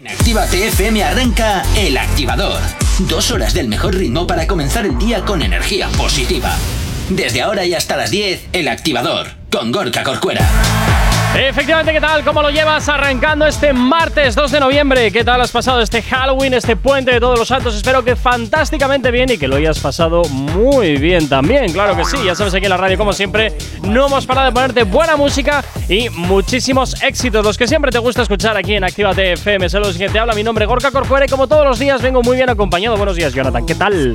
En Actívate FM arranca El Activador. Dos horas del mejor ritmo para comenzar el día con energía positiva. Desde ahora y hasta las 10, El Activador, con Gorka Corcuera. Efectivamente, ¿qué tal? ¿Cómo lo llevas arrancando este martes 2 de noviembre? ¿Qué tal has pasado este Halloween, este puente de todos los santos? Espero que fantásticamente bien y que lo hayas pasado muy bien también, claro que sí. Ya sabes, aquí en la radio, como siempre, no hemos parado de ponerte buena música y muchísimos éxitos, los que siempre te gusta escuchar aquí en Actívate FM. Saludos, que te habla mi nombre, Gorka Corcuera, y como todos los días vengo muy bien acompañado. Buenos días, Jonathan, ¿qué tal?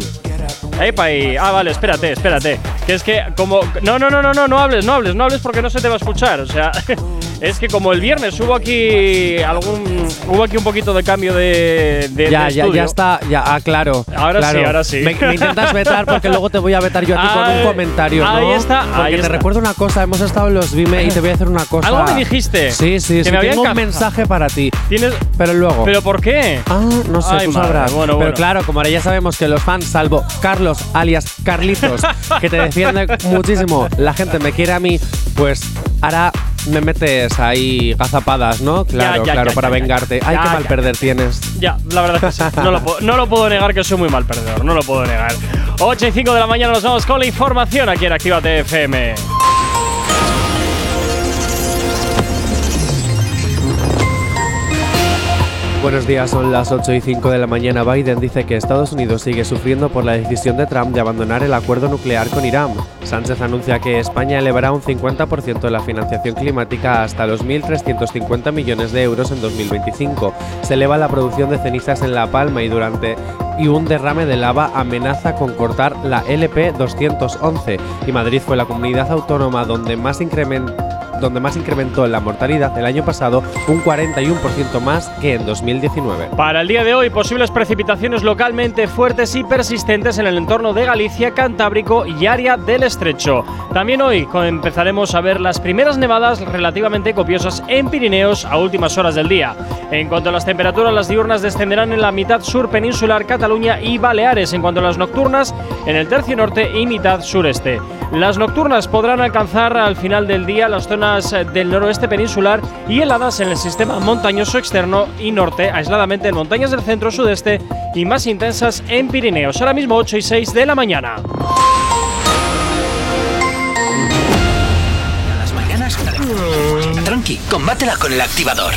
Epa, y, ah, vale, espérate, espérate. Que es que como. No, no, no, no, no, no hables, no hables, no hables porque no se te va a escuchar. O sea, es que como el viernes hubo aquí algún. Hubo aquí un poquito de cambio de. de ya, de ya, estudio. ya está, ya, ah, claro. Ahora claro. sí, ahora sí. Me, me intentas vetar porque luego te voy a vetar yo a ti con un comentario, ¿no? ahí está, Porque ahí te está. recuerdo una cosa, hemos estado en los Vime y te voy a hacer una cosa. Algo me dijiste. Sí, sí, que sí. me tengo un mensaje para ti. Tienes. Pero luego. ¿Pero por qué? Ah, no sé, Ay, tú madre, sabrás. bueno, Pero bueno. claro, como ahora ya sabemos que los fans, salvo Carlos alias Carlitos, que te defiende muchísimo, la gente me quiere a mí, pues ahora me metes ahí gazapadas, ¿no? Claro, ya, claro, ya, para vengarte. Ay, qué mal ya. perder tienes. Ya, la verdad es que sí. No lo, puedo, no lo puedo negar que soy muy mal perdedor. No lo puedo negar. 8 y 5 de la mañana nos vamos con la información aquí en Actívate FM. Buenos días, son las 8 y 5 de la mañana. Biden dice que Estados Unidos sigue sufriendo por la decisión de Trump de abandonar el acuerdo nuclear con Irán. Sánchez anuncia que España elevará un 50% la financiación climática hasta los 1.350 millones de euros en 2025. Se eleva la producción de cenizas en La Palma y durante y un derrame de lava amenaza con cortar la LP 211 y Madrid fue la comunidad autónoma donde más incrementó donde más incrementó la mortalidad el año pasado un 41% más que en 2019. Para el día de hoy, posibles precipitaciones localmente fuertes y persistentes en el entorno de Galicia, Cantábrico y área del Estrecho. También hoy empezaremos a ver las primeras nevadas relativamente copiosas en Pirineos a últimas horas del día. En cuanto a las temperaturas, las diurnas descenderán en la mitad sur peninsular, Cataluña y Baleares. En cuanto a las nocturnas, en el tercio norte y mitad sureste. Las nocturnas podrán alcanzar al final del día las zonas eh, del noroeste peninsular y heladas en el sistema montañoso externo y norte, aisladamente en montañas del centro sudeste y más intensas en Pirineos. Ahora mismo 8 y 6 de la mañana. Las mañanas. Tranqui, combátela con El Activador.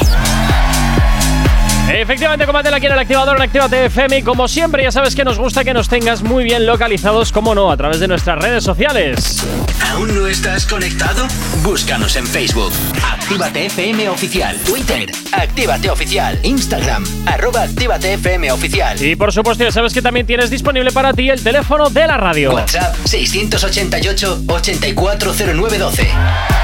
Efectivamente, combátela aquí en el activador en Actívate FM y como siempre ya sabes que nos gusta que nos tengas muy bien localizados, como no, a través de nuestras redes sociales. ¿Aún no estás conectado? Búscanos en Facebook. Actívate FM Oficial. Twitter. Actívate Oficial. Instagram. Arroba Actívate FM Oficial. Y por supuesto ya sabes que también tienes disponible para ti el teléfono de la radio. WhatsApp 688-840912.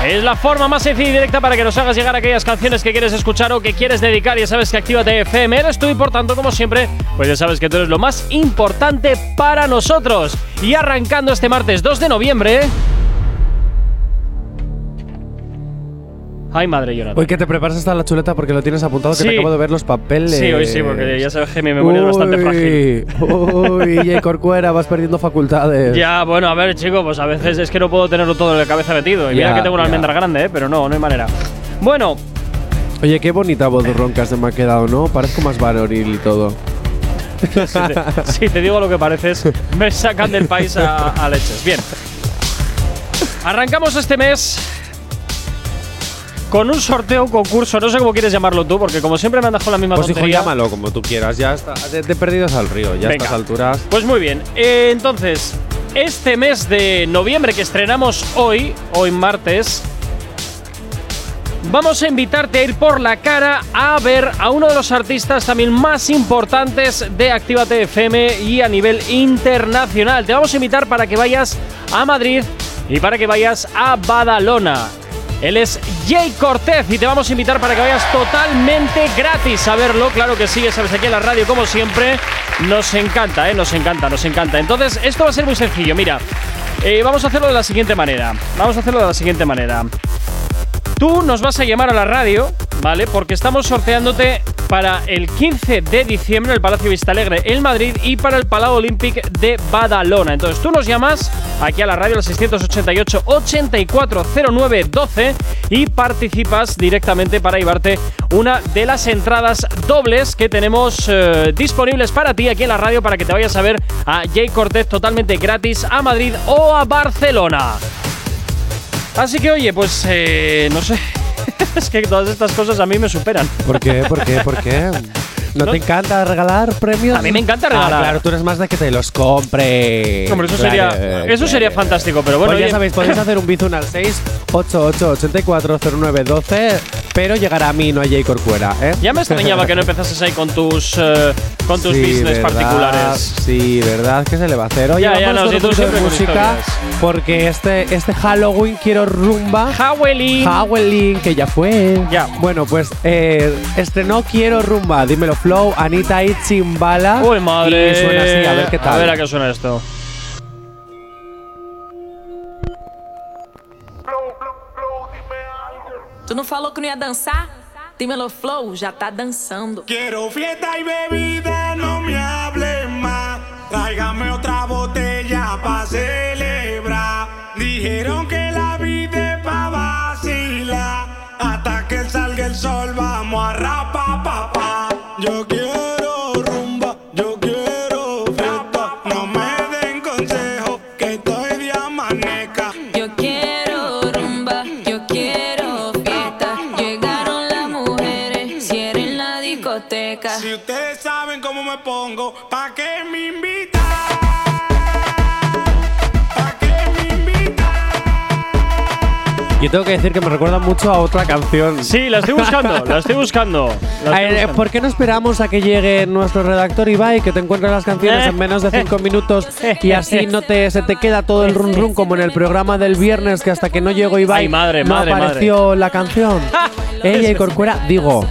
Es la forma más sencilla y directa para que nos hagas llegar aquellas canciones que quieres escuchar o que quieres dedicar. Ya sabes que Actívate FM eres tú y por tanto, como siempre, pues ya sabes que tú eres lo más importante para nosotros. Y arrancando este martes 2 de noviembre. Ay, madre Jonathan. Hoy que te preparas hasta la chuleta porque lo tienes apuntado que Sí. te acabo de ver los papeles. Sí, hoy sí, porque ya sabes que mi memoria es bastante frágil. Uy, J. Corcuera, vas perdiendo facultades. Ya, bueno, a ver, chico, pues a veces es que no puedo tenerlo todo en la cabeza metido. Y mira que tengo una ya. almendra grande, ¿eh? pero no, no hay manera. Bueno, Oye, qué bonita voz de ronca se me ha quedado, ¿no? Parezco más varonil y todo. si te, si te digo lo que pareces, me sacan del país a, a leches. Bien. Arrancamos este mes con un sorteo, un concurso, no sé cómo quieres llamarlo tú, porque como siempre me andas con la misma Pues hijo, tontería. llámalo como tú quieras. Ya está. De, de perdidos al río, ya a Venga. estas alturas. Pues muy bien. Eh, entonces, este mes de noviembre que estrenamos hoy, hoy martes, vamos a invitarte a ir por la cara a ver a uno de los artistas también más importantes de Actívate FM y a nivel internacional. Te vamos a invitar para que vayas a Madrid y para que vayas a Badalona. Él es Jay Cortez y te vamos a invitar para que vayas totalmente gratis a verlo. Claro que sí, sabes, aquí en la radio, como siempre, nos encanta, ¿eh? Nos encanta, nos encanta. Entonces, esto va a ser muy sencillo. Mira, eh, vamos a hacerlo de la siguiente manera. Vamos a hacerlo de la siguiente manera. Tú nos vas a llamar a la radio, ¿vale? Porque estamos sorteándote para el 15 de diciembre en el Palacio Vistalegre en Madrid y para el Palau Olímpic de Badalona. Entonces tú nos llamas aquí a la radio al 688 8409 12 y participas directamente para llevarte una de las entradas dobles que tenemos eh, disponibles para ti aquí en la radio para que te vayas a ver a Jay Cortez totalmente gratis a Madrid o a Barcelona. Así que oye, pues eh, no sé. es que todas estas cosas a mí me superan. ¿Por qué? ¿Por qué? ¿Por qué? ¿No, te encanta regalar premios? A mí me encanta regalar. Ah, claro, tú eres más de que te los compre. Hombre, eso sería, Claro, eso sería claro. fantástico, pero bueno, Pues ya oye, sabéis, podéis hacer un bizun al 688-840912, pero llegará a mí, no a Jay Corcuera, ¿eh? ya me extrañaba que no empezases ahí con tus eh, con tus Sí, business verdad, particulares. Sí, ¿verdad? ¿Qué se le va a hacer? Oye, Ya, ya, no, si tú siempre música, porque este, este Halloween quiero rumba. Howling. Halloween, que ya fue. Ya. Bueno, pues eh, estrenó Quiero Rumba, dímelo Flow, Anita y Chimbala. Uy, madre. Y suena así, a ver qué tal. A ver a qué suena esto. Tu não falou que não ia dançar? Tem Melo Flow, já tá dançando. Quiero fiesta y bebida, no me hable más. Tráigame otra botella pa' celebrar. Dijeron que algo para Yo tengo que decir que me recuerda mucho a otra canción. Sí, la estoy buscando, la estoy buscando. la estoy buscando. ¿Por qué no esperamos a que llegue nuestro redactor Ibai, que te encuentre las canciones Eh. en menos de 5 minutos y así no te se te queda todo el run run como en el programa del viernes que hasta que no llegó Ibai Ay, madre, no madre, apareció la canción? Ella y Corcuera, digo,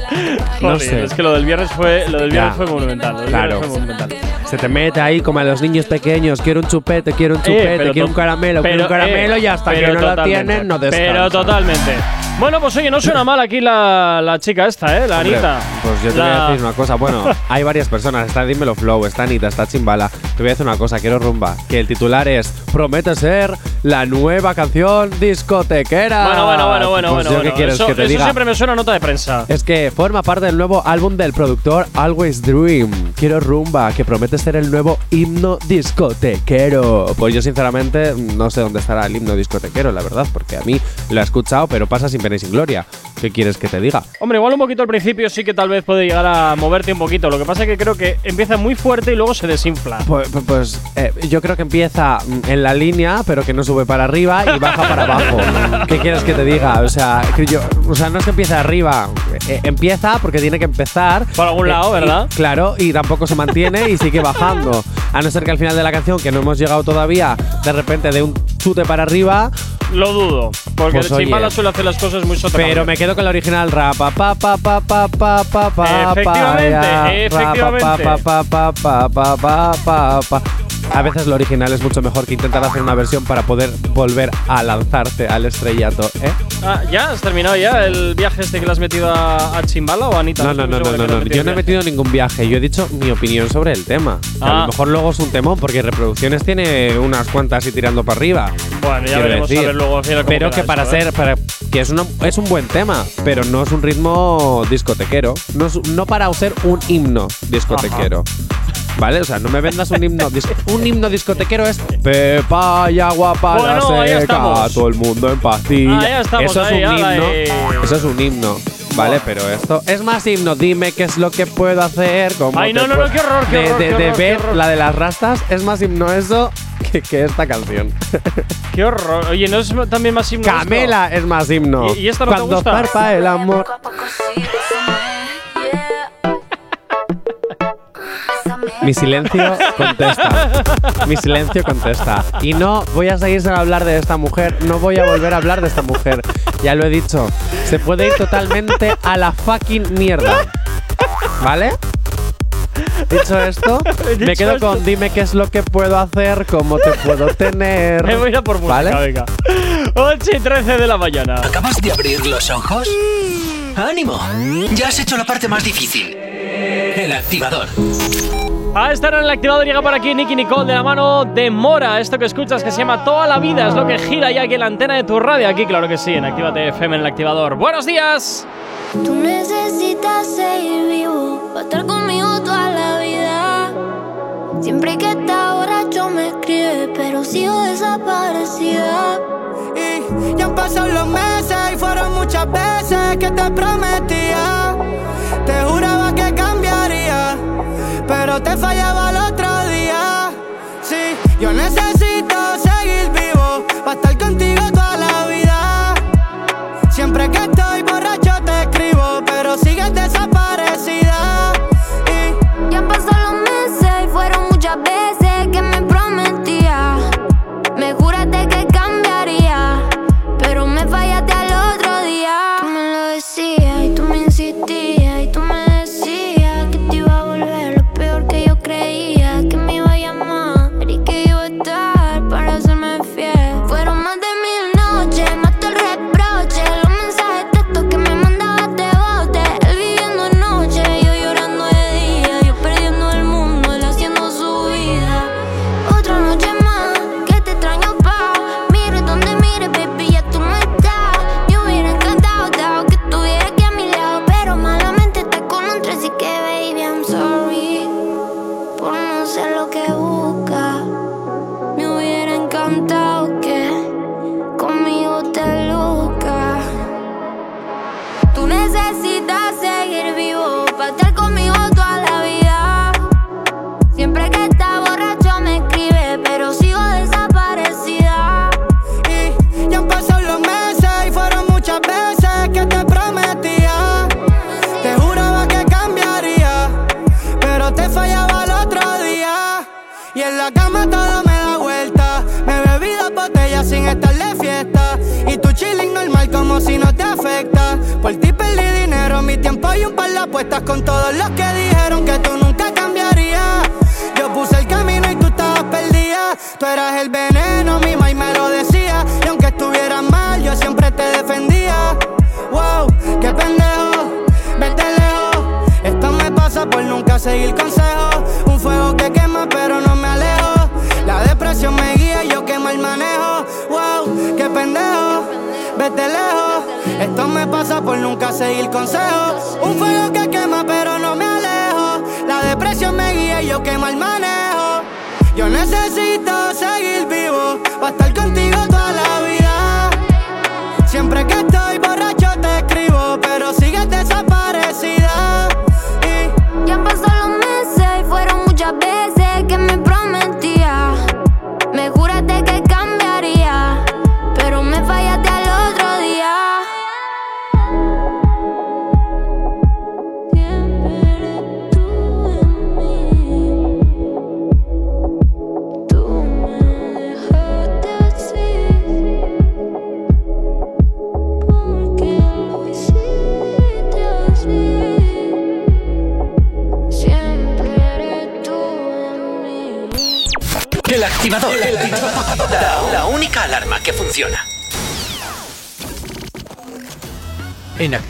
no sé. Es que lo del viernes fue, lo del viernes Ya. fue monumental. lo del Claro. viernes fue monumental. Se te mete ahí como a los niños pequeños, quiero un chupete, quiero un chupete, Eh, pero quiero un caramelo, quiero un pero, caramelo eh, y hasta que no lo tienen no descansan. Pero totalmente. Bueno, pues oye, no suena mal aquí la, la chica esta, ¿eh? La Hombre, Anita. Pues yo te La- voy a decir una cosa. Bueno, hay varias personas. Está Dímelo Flow, está Anita, está Chimbala. Te voy a decir una cosa, quiero rumba. Que el titular es Promete ser la nueva canción discotequera. Bueno, bueno, bueno, bueno, Pues bueno. qué quieres eso, que te eso diga. siempre me suena a nota de prensa. Es que forma parte del nuevo álbum del productor Always Dream. Quiero rumba, que promete ser el nuevo himno discotequero. Pues yo sinceramente no sé dónde estará el himno discotequero, la verdad, porque a mí lo he escuchado, pero pasa sin pena y sin gloria. ¿Qué quieres que te diga? Hombre, igual un poquito al principio sí que tal vez puede llegar a moverte un poquito. Lo que pasa es que creo que empieza muy fuerte y luego se desinfla. Pues, pues- pues, eh, yo creo que empieza mm, en la línea, pero que no sube para arriba y baja para abajo. ¿Qué quieres que te diga? O sea, que yo, o sea no es que empiece arriba. eh, empieza porque tiene que empezar. Por algún eh, lado, y- ¿verdad? claro, y tampoco se mantiene y sigue bajando. A no ser que al final de la canción, que no hemos llegado todavía, de repente de un chute para arriba. Lo dudo. Porque Pues, el Chimbala suele hacer las cosas muy sotacables. Pero me quedo con la original rap pa pa pa pa pa pa pa pa Efectivamente, pa, efectivamente. ra, pa, pa, pa, pa, pa, pa, pa, pa. A veces lo original es mucho mejor que intentar hacer una versión para poder volver a lanzarte al estrellato, ¿eh? Ah, ¿ya? ¿Has terminado ya el viaje este que le has metido a, a Chimbala o a Anita? No, no, no, no, no, Yo no he metido ningún viaje. Yo he dicho mi opinión sobre el tema. A Ah. lo mejor luego es un temón porque reproducciones tiene unas cuantas y tirando para arriba. Bueno, ya veremos a decir. ver luego cómo Pero que para esto, ¿eh? ser, para, que es, una- es un buen tema, pero no es un ritmo discotequero. No, es- no para ser un himno discotequero. ¿Vale? O sea, no me vendas un himno. un himno discotequero es Pepa y agua para Bueno, seca. Todo el mundo en pastilla. Ah, ya estamos Eso es ahí, un ala, himno. eh. Eso es un himno. Vale, pero esto es más himno. Dime qué es lo que puedo hacer. cómo Ay, te no, no, no, qué horror, qué de, horror, de- qué de horror, qué ver horror. la de las rastas es más himno eso que, que esta canción. Qué horror. Oye, ¿no es también más himno esto? Camela es más himno. ¿Y- y esta no te Cuando gusta? zarpa el amor. Mi silencio contesta. Mi silencio contesta. Y no voy a seguir sin hablar de esta mujer. No voy a volver a hablar de esta mujer. Ya lo he dicho. Se puede ir totalmente a la fucking mierda. ¿Vale? Dicho esto, me quedo esto. con dime qué es lo que puedo hacer, cómo te puedo tener. Me voy a ir a por música, ¿Vale? venga. 8 y 13 de la mañana. ¿Acabas de abrir los ojos? ¡Ánimo! Ya has hecho la parte más difícil. El activador. A estar en el activador llega por aquí Nicky Nicole de la mano de Mora. Esto que escuchas que se llama Toda la vida es lo que gira ya aquí en la antena de tu radio. Aquí, claro que sí, en Actívate FM en el activador. ¡Buenos días! Tú necesitas seguir vivo para estar conmigo toda la vida. Siempre que está borracho me escribe, pero sigo desaparecida. Y ya han pasado los meses y fueron muchas veces que te prometía. Pero te fallaba el otro día. Sí,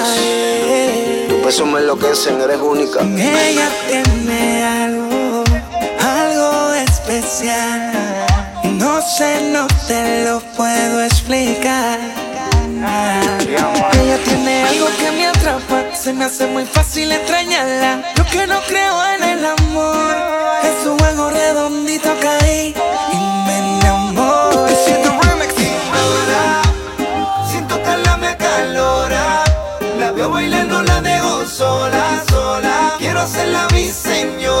Tu peso me enloquecen, eres única. ella tiene algo, algo especial. No sé, no te lo puedo explicar. Ella tiene algo que me atrapa, se me hace muy fácil extrañarla. Yo que no creo en el amor, dársela a mi Señor.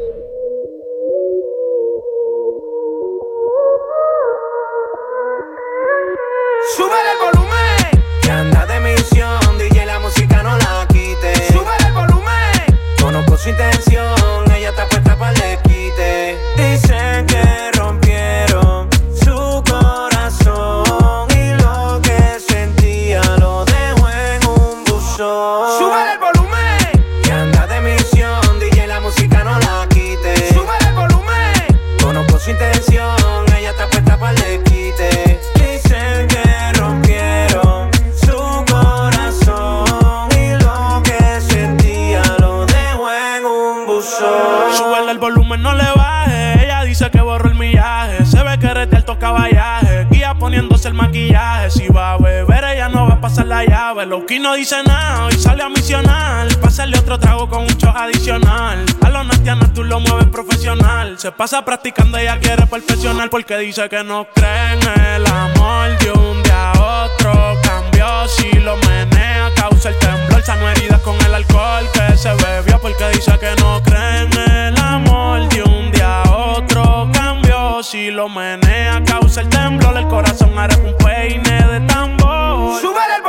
Loki no dice nada, hoy sale a misionar. Pásale otro trago con un shot adicional. A los nastianas tú lo mueves profesional. Se pasa practicando, ella quiere perfeccionar. Porque dice que no cree el amor de un día a otro. Cambió si lo menea, causa el temblor. Sano heridas con el alcohol que se bebió. Porque dice que no cree el amor de un día a otro. Cambió si lo menea, causa el temblor. El corazón hará un peine de tambor. Volumen.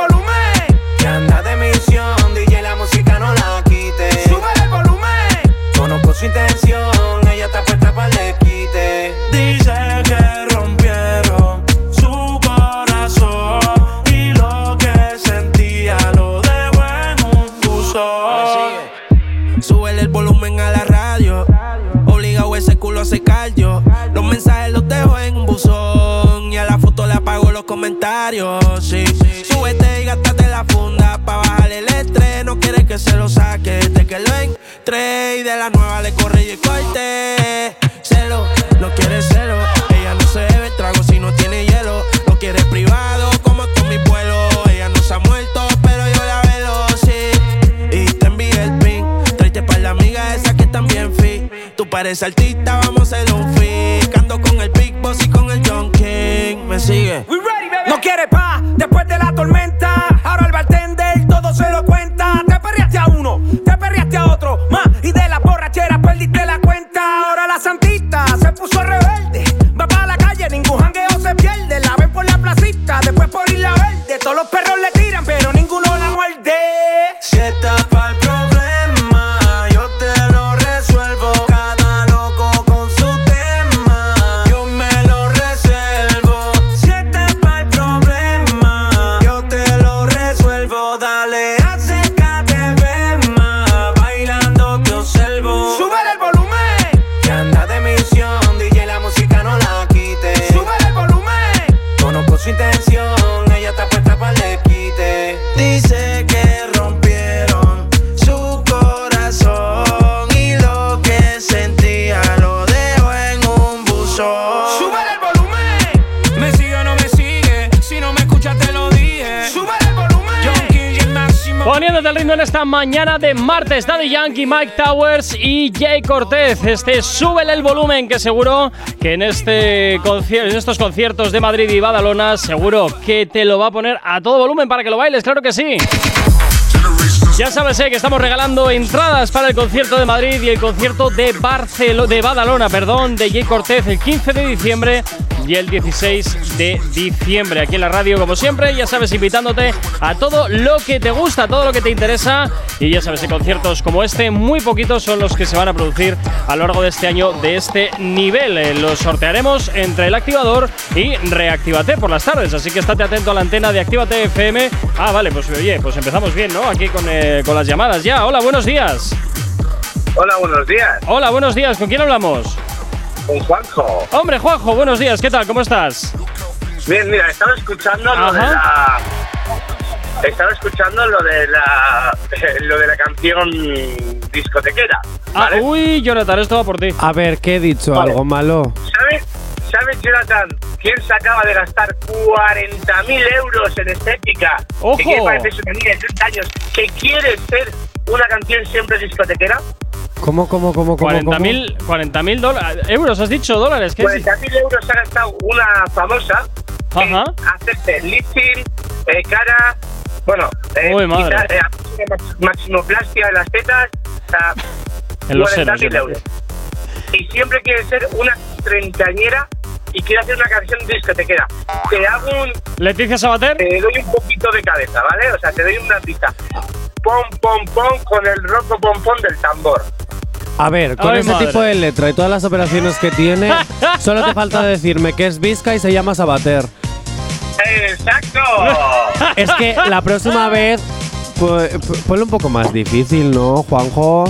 Que anda de misión, DJ la música no la quite. Sube el volumen. Conozco su intención, y de la nueva le corre y el corte. Celo, no quiere cero. Ella no se bebe trago si no tiene hielo. No quiere privado como con mi pueblo. Ella no se ha muerto, pero yo la velo, sí. Y te envié el pin. Tráete para la amiga esa que también fit. Tú pareces artista, vamos a hacer un fit. Ando con el Big Boss y con el John King. Me sigue. We ready, baby. No quiere pa' después de la tormenta esta mañana de martes, Daddy Yankee, Mike Towers y Jay Cortez. Este súbele el volumen que seguro que en, este en estos conciertos de Madrid y Badalona seguro que te lo va a poner a todo volumen para que lo bailes, claro que sí. Ya sabes eh, que estamos regalando entradas para el concierto de Madrid y el concierto de Barcelona, de Badalona, perdón, de Jay Cortez el 15 de diciembre y el 16 de diciembre. Aquí en la radio, como siempre, ya sabes, invitándote a todo lo que te gusta, todo lo que te interesa. Y ya sabes, conciertos como este, muy poquitos son los que se van a producir a lo largo de este año de este nivel. Eh, Los sortearemos entre el activador y Reactívate por las tardes. Así que estate atento a la antena de Actívate FM. Ah, vale, pues oye, pues empezamos bien, ¿no? Aquí con, eh, con las llamadas ya. Hola, buenos días. Hola, buenos días. Hola, buenos días. ¿Con quién hablamos? Con Juanjo. Hombre, Juanjo, buenos días. ¿Qué tal? ¿Cómo estás? Bien, mira, estaba escuchando lo de la. Estaba escuchando lo de la. lo de la canción discotequera. Ah, uy, Jonathan, esto va por ti. A ver, ¿qué he dicho? Vale. ¿Algo malo? ¿Sabes? ¿Sabes, Jonathan? ¿Quién se acaba de gastar 40.000 euros en estética? ¡Ojo! Que quiere parecerse una niña de 30 años que quiere ser una canción siempre discotequera. ¿Cómo, cómo, cómo, cómo? 40.000 40.000 dólares. Euros, has dicho dólares. ¿Qué es? 40.000 euros ha gastado una famosa Ajá. hacerse lifting, eh, cara, bueno, eh, Uy, madre. quitar, eh, maximoplastia en las tetas, sea, En los 40.000 senos, euros. Y siempre quiere ser una treintañera y quiere hacer una canción discotequera. Te hago un... Leticia Sabater. Te doy un poquito de cabeza, ¿vale? O sea, te doy una pista. Pom, pom, pom con el roco pom, pom del tambor. A ver, con Ay, ese madre. tipo de letra y todas las operaciones que tiene, solo te falta decirme que es Vizca y se llama Sabater. ¡Exacto! Es que la próxima vez, pues, ponle un poco más difícil, ¿no, Juanjo?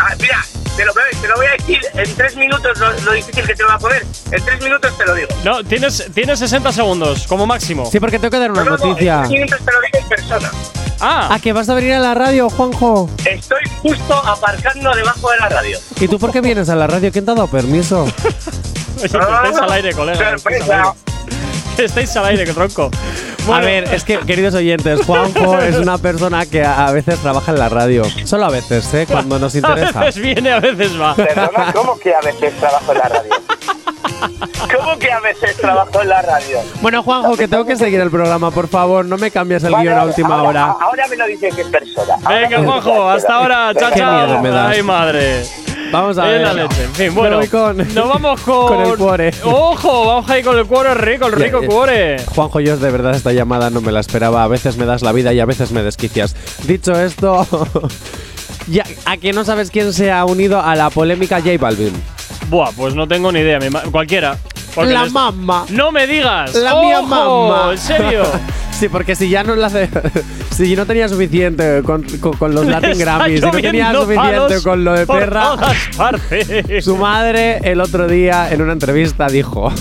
Ah, mira, te lo, te lo voy a decir en tres minutos lo, lo difícil que te lo va a poner. En tres minutos te lo digo. No, tienes, tienes 60 segundos como máximo. Sí, porque tengo que dar una No, no, no, noticia. en tres minutos te lo digo en persona. Ah, ¿A que vas a venir a la radio, Juanjo? Estoy justo aparcando debajo de la radio. ¿Y tú por qué vienes a la radio? ¿Quién te ha dado permiso? oye, que estáis al aire, colega. Sorpresa. Que estáis al aire, que tronco. A Bueno, ver, es que, queridos oyentes, Juanjo es una persona que a a veces trabaja en la radio. Solo a veces, ¿eh? Cuando nos A interesa. veces viene, a veces va. Perdona, ¿cómo que a veces trabajo en la radio? ¿Cómo que a veces trabajo en la radio? Bueno, Juanjo, que tengo que seguir el programa, por favor. No me cambies el Vale, guion a última ahora, hora. Ahora me lo dices en persona. Ahora Venga, Juanjo, hasta ahora. Chao, Qué chao. miedo me das. Ay, madre. Vamos a ver. la leche. En fin, bueno. con- Nos vamos con. con el cuore. Ojo, vamos ahí con el cuore rico, el rico eh, cuore. Juanjo, yo de verdad esta llamada no me la esperaba. A veces me das la vida y a veces me desquicias. Dicho esto, ya, ¿a que no sabes quién se ha unido a la polémica J Balvin? Buah, pues no tengo ni idea. cualquiera. Porque La mamá. No me digas. La mía ¡Ojo! mamá. ¿En serio? sí, porque si ya no la hace. si no tenía suficiente con, con- con los Le Latin está Grammys, si no tenía lloviendo suficiente palos con lo de por perra. todas partes. Su madre el otro día en una entrevista dijo: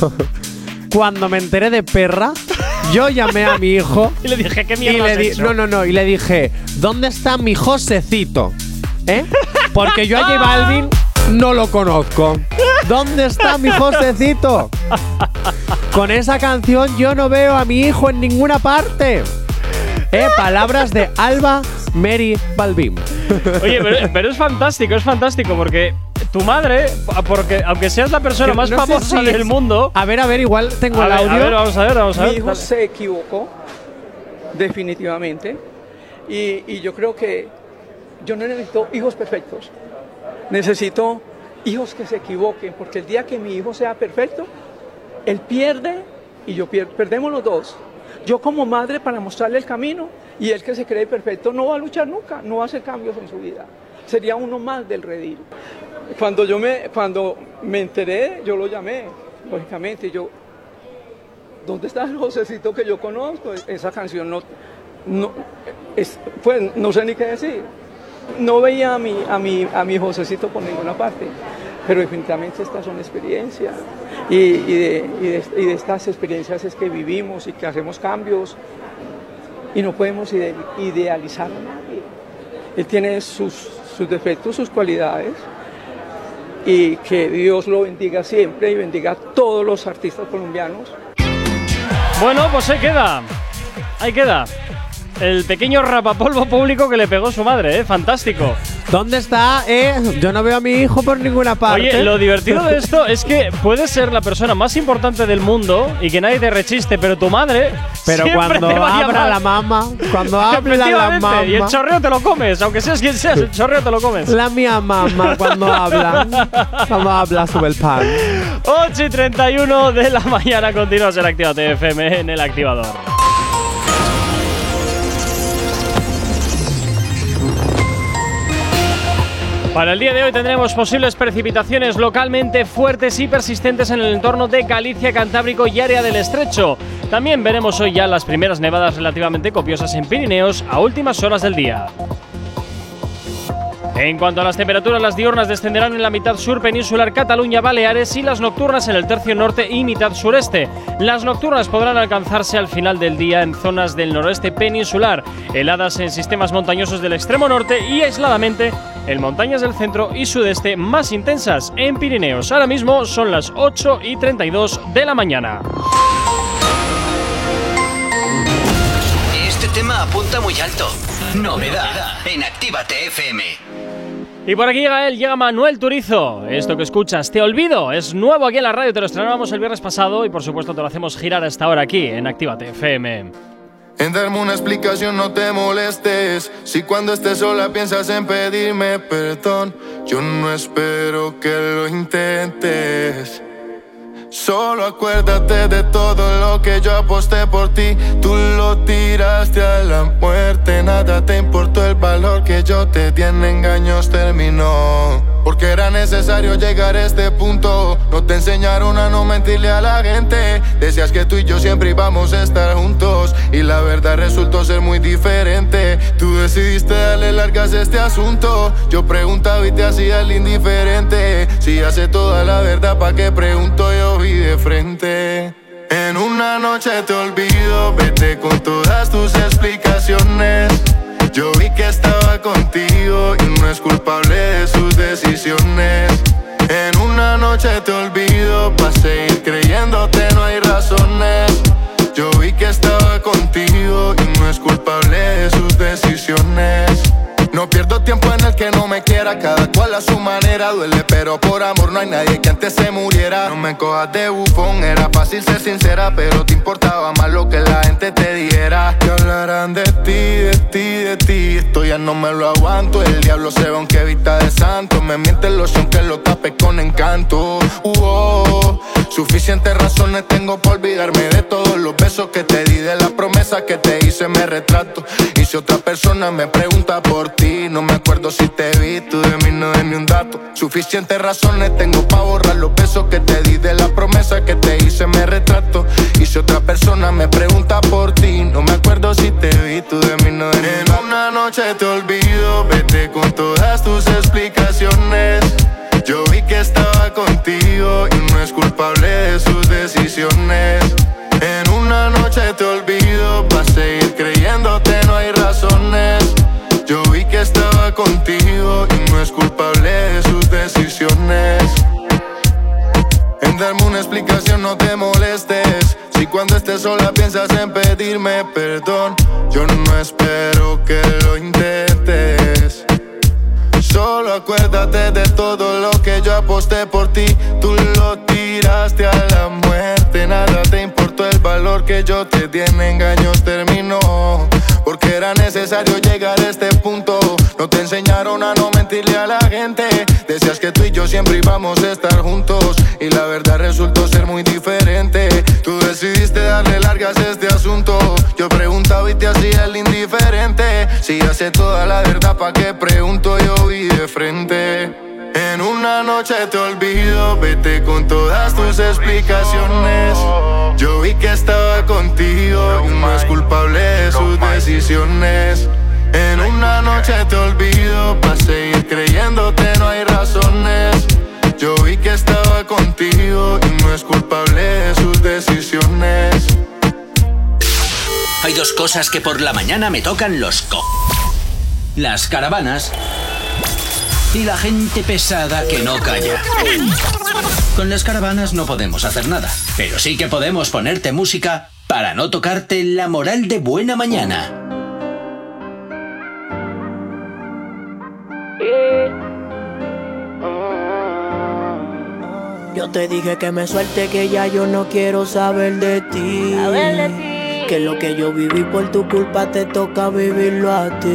Cuando me enteré de perra, yo llamé a mi hijo Y le dije, ¿qué y mierda le has di- hecho? no, no, no, y le dije, ¿dónde está mi Josecito? ¿Eh? Porque yo a J Balvin no lo conozco. ¿Dónde está mi Josecito? Con esa canción yo no veo a mi hijo en ninguna parte. ¿Eh? Palabras de Alba Mary Balvin. Oye, pero, pero es fantástico, es fantástico porque tu madre, porque aunque seas la persona Que más no famosa si- del mundo. A ver, a ver, igual tengo A el ver, audio. a ver, vamos a ver, vamos a Mi ver. hijo se equivocó, definitivamente. Y, y yo creo que yo no necesito hijos perfectos. Necesito hijos que se equivoquen, porque el día que mi hijo sea perfecto, él pierde y yo pier- perdemos los dos. Yo como madre para mostrarle el camino y él que se cree perfecto no va a luchar nunca, no va a hacer cambios en su vida. Sería uno más del redil. Cuando yo me, cuando me enteré, yo lo llamé, lógicamente, yo, ¿dónde está el Josecito que yo conozco? Esa canción no, no, es- pues no sé ni qué decir. No veía a mi, a mi, a mi Josecito por ninguna parte, pero definitivamente estas son experiencias y, y de, estas experiencias es que vivimos y que hacemos cambios y no podemos ide- idealizar a nadie. Él tiene sus, sus defectos, sus cualidades y que Dios lo bendiga siempre y bendiga a todos los artistas colombianos. Bueno, pues queda. Ahí queda. El pequeño rapapolvo público que le pegó su madre, ¿eh? Fantástico. ¿Dónde está? Eh, yo no veo a mi hijo por ninguna parte. Oye, lo divertido de esto es que puedes ser la persona más importante del mundo y que nadie te rechiste, pero tu madre. Pero siempre cuando te va a abra llamar. la mamá, cuando habla la mamá. Y el chorreo te lo comes, aunque seas quien seas, el chorreo te lo comes. La mía mamá cuando habla. cuando habla sube el pan. 8 y 31 de la mañana continúas en Actívate FM en el activador. Para el día de hoy tendremos posibles precipitaciones localmente fuertes y persistentes en el entorno de Galicia, Cantábrico y área del Estrecho. También veremos hoy ya las primeras nevadas relativamente copiosas en Pirineos a últimas horas del día. En cuanto a las temperaturas, las diurnas descenderán en la mitad sur peninsular Cataluña, Baleares y las nocturnas en el tercio norte y mitad sureste. Las nocturnas podrán alcanzarse al final del día en zonas del noroeste peninsular, heladas en sistemas montañosos del extremo norte y aisladamente en montañas del centro y sudeste más intensas en Pirineos. Ahora mismo son las 8 y 32 de la mañana. Este tema apunta muy alto. Novedad en Actívate FM. Y por aquí llega él, llega Manuel Turizo. Esto que escuchas, Te Olvido, es nuevo aquí en la radio, te lo estrenábamos el viernes pasado y por supuesto te lo hacemos girar hasta ahora aquí en Actívate FM. En darme una explicación no te molestes. Si cuando estés sola piensas en pedirme perdón, yo no espero que lo intentes. Solo acuérdate de todo lo que yo aposté por ti. Tú lo tiraste a la muerte. Nada te importó el valor que yo te di en engaños terminó. Porque era necesario llegar a este punto. No te enseñaron a no mentirle a la gente. Decías que tú y yo siempre íbamos a estar juntos. Y la verdad resultó ser muy diferente. Tú decidiste darle largas a este asunto. Yo preguntaba y te hacía el indiferente. Si hace toda la verdad, ¿pa' qué pregunto? Yo vi de frente. En una noche te olvido, vete con todas tus explicaciones. Yo vi que estaba contigo y no es culpable de sus decisiones. En una noche te olvido, para seguir creyéndote no hay razones. Yo vi que estaba contigo y no es culpable de sus decisiones. No pierdo tiempo en el que no me quiera, cada cual a su manera duele, pero por amor no hay nadie que antes se muriera. No me cojas de bufón, era fácil ser sincera, pero te importaba más lo que la gente te dijera. Que hablarán de ti, de ti, de ti. Esto ya no me lo aguanto, el diablo se ve aunque vista de santo. Me miente el loción que lo tape con encanto. Uh, oh, suficientes razones tengo por olvidarme de todos los besos que te di, de la promesa que te hice, me retrato. Y si otra persona me pregunta por ti, no me acuerdo si te vi, tú de mí no de ni un dato. Suficientes razones tengo para borrar los besos que te di, de la promesa que te hice, me retrato. Y si otra persona me pregunta por ti, no me acuerdo si te vi, tú de mí no de ni un dato. En una noche te olvido, vete con todas tus explicaciones. Yo vi que estaba contigo y no es culpable de sus decisiones. En una noche te olvido, para seguir creyéndote no hay razones. Yo vi que estaba contigo y no es culpable de sus decisiones. En darme una explicación no te molestes. Si cuando estés sola piensas en pedirme perdón, yo no espero que lo intentes. Solo acuérdate de todo lo que yo aposté por ti. Tú lo tiraste a la muerte. Nada te importó el valor que yo te di en engaños terminó. Porque era necesario llegar a este punto. No te enseñaron a no mentirle a la gente. Decías que tú y yo siempre íbamos a estar juntos. Y la verdad resultó ser muy diferente. Tú decidiste darle largas a este asunto. Yo preguntaba y te hacía el indiferente. Si sé toda la verdad, ¿pa' qué pregunto? Yo vi de frente. En una noche te olvido, vete con todas tus explicaciones. Yo vi que estaba contigo y no es culpable de sus decisiones. En una noche te olvido, para seguir creyéndote no hay razones. Yo vi que estaba contigo y no es culpable de sus decisiones. Hay dos cosas que por la mañana me tocan los co. Las caravanas y la gente pesada que no calla. Con las caravanas no podemos hacer nada, pero sí que podemos ponerte música para no tocarte la moral de buena mañana. Yo te dije que me suelte, que ya yo no quiero saber de ti. Saber de ti. Que lo que yo viví por tu culpa te toca vivirlo a ti.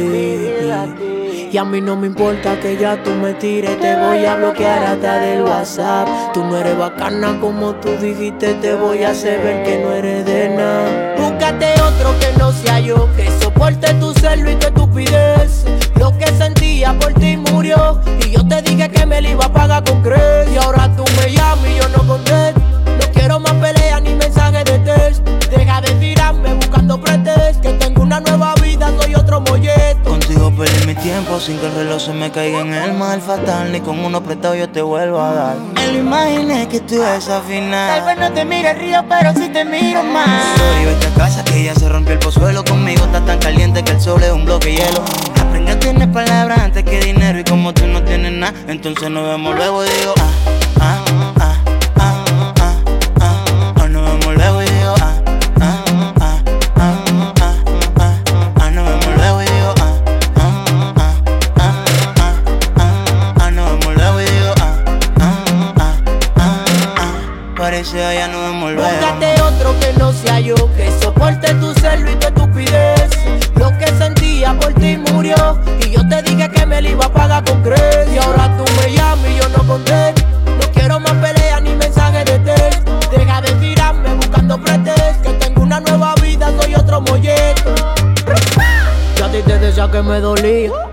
Y a mí no me importa que ya tú me tires, te voy a bloquear hasta del WhatsApp. Tú no eres bacana como tú dijiste, te voy a hacer ver que no eres de nada. Búscate otro que no sea yo, que soporte tu celo y tu estupidez. Lo que sentía por ti murió, y yo te dije que me lo iba a pagar con crédito. Y ahora tú me llamas y yo no contesto. No quiero más peleas ni mensajes de texto. Deja buscando pretextos. Que tengo una nueva vida, soy otro molleto. Contigo perdí mi tiempo sin que el reloj se me caiga en el mal fatal. Ni con uno prestado yo te vuelvo a dar. Me lo imaginé que tú final. Tal vez no te mire río, pero sí te miro más. Sorry, vete a casa que ya se rompió el pozuelo. Conmigo está tan caliente que el sol es un bloque de hielo. Aprende a tener palabras antes que dinero. Y como tú no tienes nada, entonces nos vemos luego y digo, ah, ah, parece allá nos vemos luego. Búscate otro que no sea yo, que soporte tu celo y tu estupidez. Lo que sentía por ti murió, y yo te dije que me lo iba a pagar con crédito. Y ahora tú me llamas y yo no contesto. No quiero más peleas ni mensajes de texto. Deja de tirarme buscando pretextos. Que tengo una nueva vida, soy otro molleto. Yo a ti te decía que me dolía.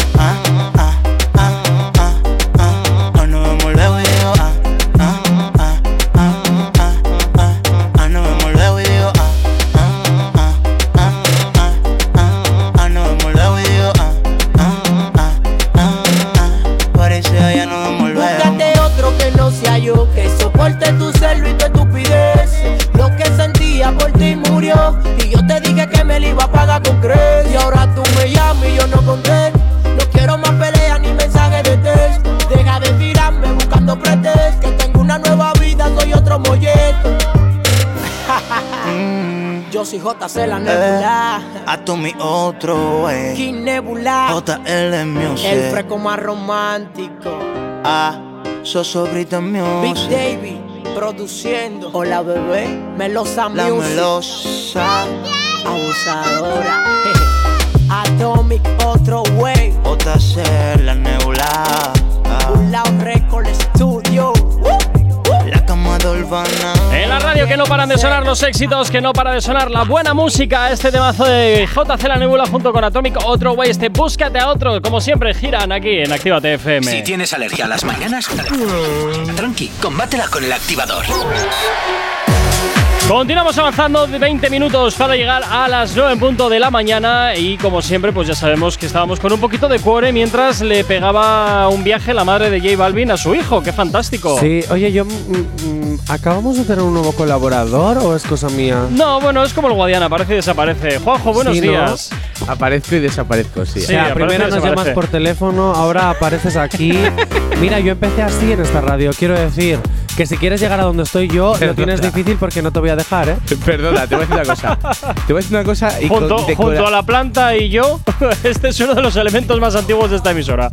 JC la nebula. A tú mi otro, eh. King Nebula. JL Music. El fresco más romántico. Ah, Sosobrita Big Music. David produciendo. Hola bebé, Melosa La Music. melosa. Abusadora. Atomic otro way. JC, la nebula. Un lado Record Studio. La cama de Urbana. Que no paran de sonar los éxitos, que no para de sonar la buena música, este temazo de JC La Nebula junto con Atomic, otro güey, este búscate a otro, como siempre giran aquí en Actívate FM. Si tienes alergia a las mañanas, tranqui, combátela con el activador. Continuamos avanzando de 20 minutos para llegar a las 9 en punto de la mañana y como siempre pues ya sabemos que estábamos con un poquito de cuore mientras le pegaba un viaje la madre de J Balvin a su hijo, qué fantástico. Sí, oye, yo. mm, mm, ¿Acabamos de tener un nuevo colaborador o es cosa mía? No, bueno, es como el Guadiana, aparece y desaparece. Juanjo, buenos Sí, ¿no? días. Aparezco y desaparezco, sí. O sea, primero nos llamas por teléfono, ahora apareces aquí. Mira, yo empecé así en esta radio. Quiero decir que si quieres llegar a donde estoy yo, lo tienes Perdona. difícil porque no te voy a dejar, ¿eh? Perdona, te voy a decir una cosa. Te voy a decir una cosa y Junto, junto a la planta y yo, este es uno de los elementos más antiguos de esta emisora.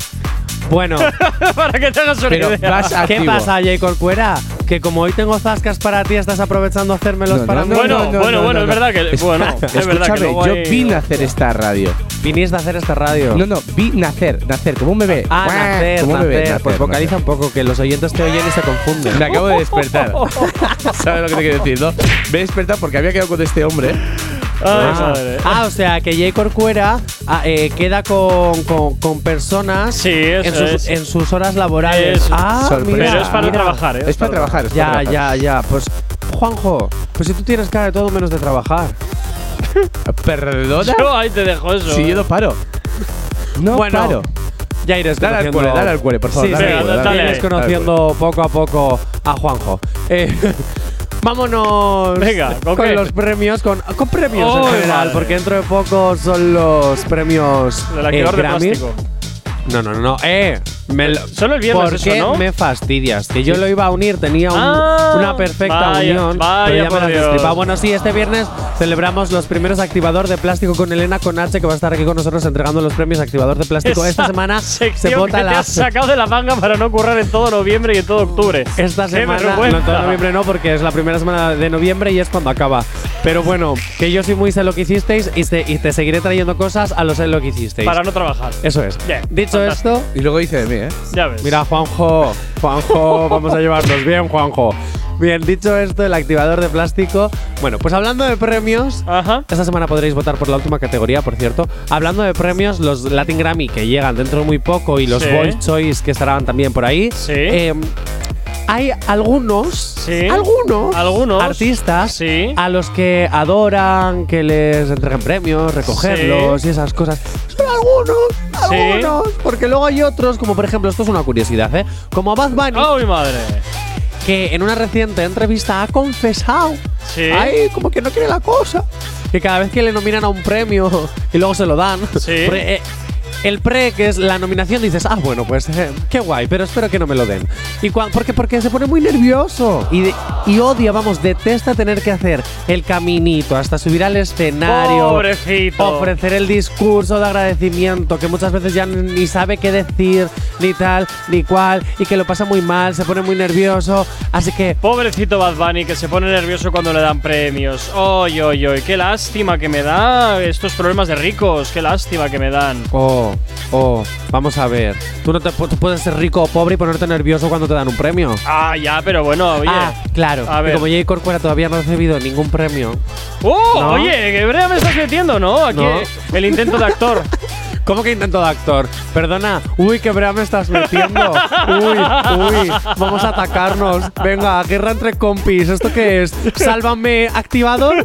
Bueno, Para que te hagas una pero idea. ¿qué pasa, Jay Corcuera? Que como hoy tengo zascas para ti, estás aprovechando hacérmelos No, para no, mí. no, Bueno, no, no, bueno, no, bueno, no, es verdad que- bueno, es verdad que yo hay- vine a hacer esta radio. Viniste a hacer esta radio. No, no, vi nacer, nacer, como un bebé. Ah, nacer, como un bebé, nacer. nacer, Pues vocaliza nacer. un poco, que los oyentes te oyen y se confunden. Acabo de despertar. ¿Sabes lo que te quiero decir, no? Me he despertado porque había quedado con este hombre. Ah, ah, o sea que Jay Corcuera ah, eh, queda con, con, con personas Sí, eso en, sus, es. en sus horas laborales. Eso. Ah, Sorpresa. mira, Pero es para mira. trabajar, ¿eh? Es para trabajar. es Ya, para trabajar. ya, ya. Pues, Juanjo, pues si tú tienes cara de todo menos de trabajar. ¿Perdona? Yo ahí te dejo eso. Si yo no paro. No Bueno, paro. Ya irás Dale al cuore, dale al cuore, por favor, Sí, dale sí, dale irás ahí. conociendo poco a poco a Juanjo. Eh, Vámonos Venga, ¿con los premios, con, con premios ¡Ay, en general, madre! porque dentro de poco son los premios Del eh, activador de plástico. No, no, no, no. Eh, me lo- Solo el viernes ¿Por eso, qué ¿no? me fastidias? Que yo lo iba a unir, tenía un- Ah, una perfecta vaya, unión. vaya pero ya me. Bueno, sí, este viernes celebramos los primeros activador de plástico con Elena con H, que va a estar aquí con nosotros entregando los premios activador de plástico. Esa Esta semana se vota que te la. has sacado de la manga para no currar en todo noviembre y en todo octubre. Esta ¡Qué semana, no, todo noviembre no, porque es la primera semana de noviembre y es cuando acaba. Pero bueno, que yo soy muy sé lo que hicisteis y te, y te seguiré trayendo cosas a lo sé lo que hicisteis. Para no trabajar. Eso es. Bien, Dicho fantástico. esto, Y luego dice de mí, ¿eh? Ya ves. mira, Juanjo, Juanjo, vamos a llevarnos bien, Juanjo. Bien, dicho esto, el activador de plástico. Bueno, pues hablando de premios, esta semana podréis votar por la última categoría, por cierto. Hablando de premios, los Latin Grammy que llegan dentro de muy poco y los Sí. Voice Choice que estarán también por ahí. eh, hay algunos, algunos, Algunos. artistas a los que adoran que les entreguen premios, recogerlos y esas cosas. Son algunos, Sí. algunos, porque luego hay otros, como por ejemplo, esto es una curiosidad, ¿eh? Como Bad Bunny. ¡Ay, madre! Que en una reciente entrevista ha confesado. Sí. Ay, como que no quiere la cosa. Que cada vez que le nominan a un premio y luego se lo dan. Sí. porque, eh, el pre, que es la nominación, dices, ah, bueno, pues eh, qué guay, pero espero que no me lo den. Y cua- porque, porque se pone muy nervioso y, de- y odia, vamos, detesta tener que hacer el caminito hasta subir al escenario. Pobrecito. Ofrecer el discurso de agradecimiento, que muchas veces ya ni sabe qué decir, ni tal, ni cual, y que lo pasa muy mal, se pone muy nervioso. Así que Pobrecito Bad Bunny que se pone nervioso cuando le dan premios. ¡Oy, oy, oy! ¡Qué lástima que me da estos problemas de ricos! ¡Qué lástima que me dan! Oh, oh, vamos a ver. Tú no te tú puedes ser rico o pobre y ponerte nervioso cuando te dan un premio. Ah, ya, pero bueno, oye. Ah, claro. A ver. como Jay Corcuera todavía no ha recibido ningún premio. ¡Oh! ¿No? Oye, que me estás metiendo, ¿no? Aquí No. el intento de actor. ¿Cómo que intento de actor? Perdona. Uy, qué brea me estás metiendo. Uy, uy. Vamos a atacarnos. Venga, guerra entre compis. ¿Esto qué es? Sálvame activador.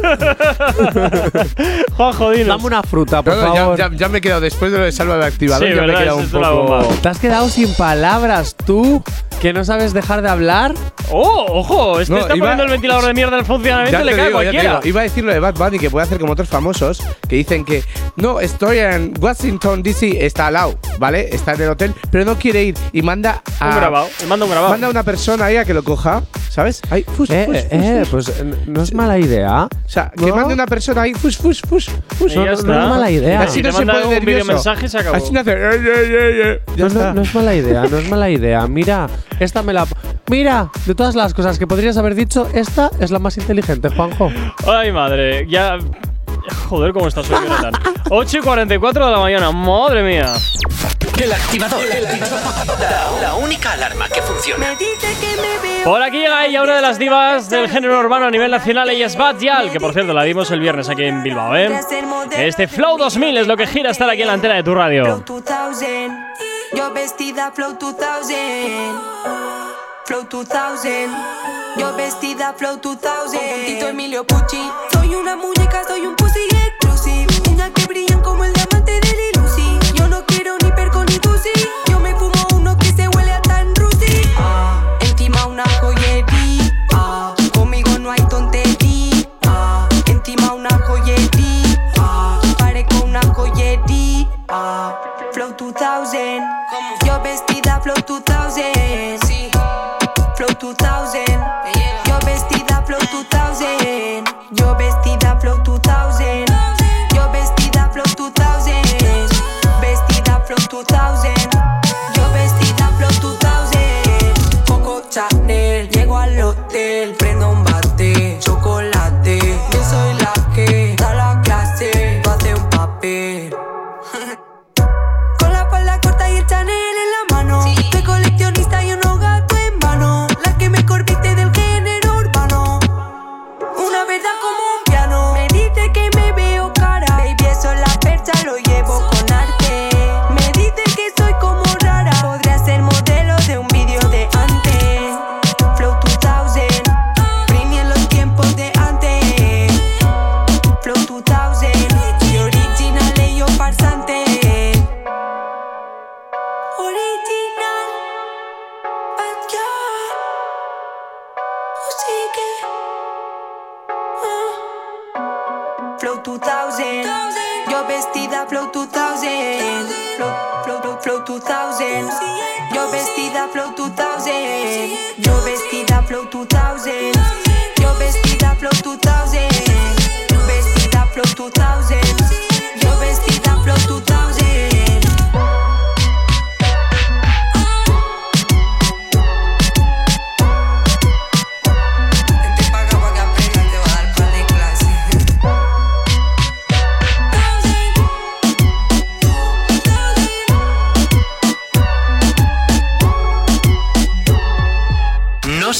Juanjo, dinos. Dame una fruta, por No, no, ya- favor. ya, ya me he quedado, después de lo de Salva de Activador, Sí, ya me he quedado un poco. bomba. ¿Te has quedado sin palabras tú? ¿Que no sabes dejar de hablar? ¡Oh, ojo! Este No, está iba- poniendo el ventilador de mierda en funcionamiento Ya y le cae a digo, ya cualquiera. Iba a decir lo de Bad Bunny que puede hacer como otros famosos que dicen que no, estoy en Washington DC, está al lado, ¿vale? Está en el hotel, pero no quiere ir y manda a. Un grabado. Manda un grabado. Manda a una persona ahí a que lo coja, ¿sabes? Ahí, fus, Eh, fus, eh, fus, eh, pues eh, no es mala idea. O sea, que ¿no? mande una persona ahí, fus, fus, fus, fus. No, es mala idea. Así Si no se pone un nervioso. videomensaje, se acabó. Así no hace. eh, eh, eh, eh. Ya No, está. no, no es mala idea, no es mala idea. Mira, esta me la. Mira, de todas las cosas que podrías haber dicho, esta es la más inteligente, Juanjo. Ay, madre. Ya. Joder, cómo estás hoy, Jonathan. 8 y 44 de la mañana. Madre mía. El activador. La, la única alarma que funciona. Por aquí llega ella, una de las divas del género urbano a nivel nacional. Ella es Bad Yal, que por cierto la dimos el viernes aquí en Bilbao, ¿eh? Este Flow 2000 es lo que gira estar aquí en la antena de tu radio. 2000. Yo vestida Flow 2000. Flow 2000. Yo vestida Flow 2000. Con puntito Emilio Pucci. Soy una muñeca, soy un pussy Flow 2000. Flow, flow, flow, flow 2000. Yo vestida Flow 2000. Yo vestida Flow 2000. Yo vestida Flow 2000. Vestida Flow 2000.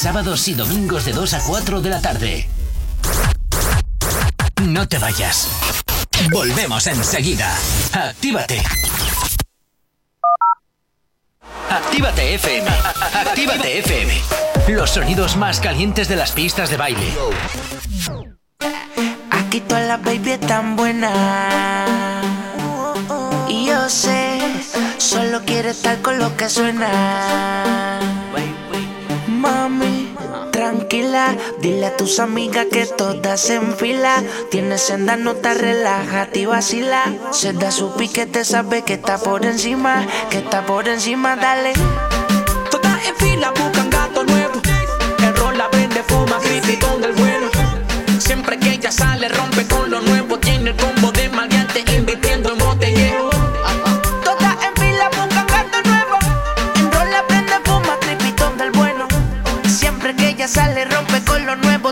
Sábados y domingos de 2 a 4 de la tarde. No te vayas. Volvemos enseguida. Actívate. Actívate FM. Actívate FM. Los sonidos más calientes de las pistas de baile. Aquí todas las baby están buenas. Y yo sé, solo quiere estar con lo que suena. Mami, tranquila, dile a tus amigas que todas se enfila. Tienes senda, no te relájate y vacila. Se da su piquete, sabe que está por encima, que está por encima, dale. Todas en fila buscan gato nuevo. El rol la vende, fuma, criticón del bueno. Siempre que ella sale, rompe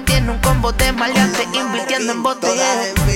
Tiene un combo de maleante, invirtiendo en botellero.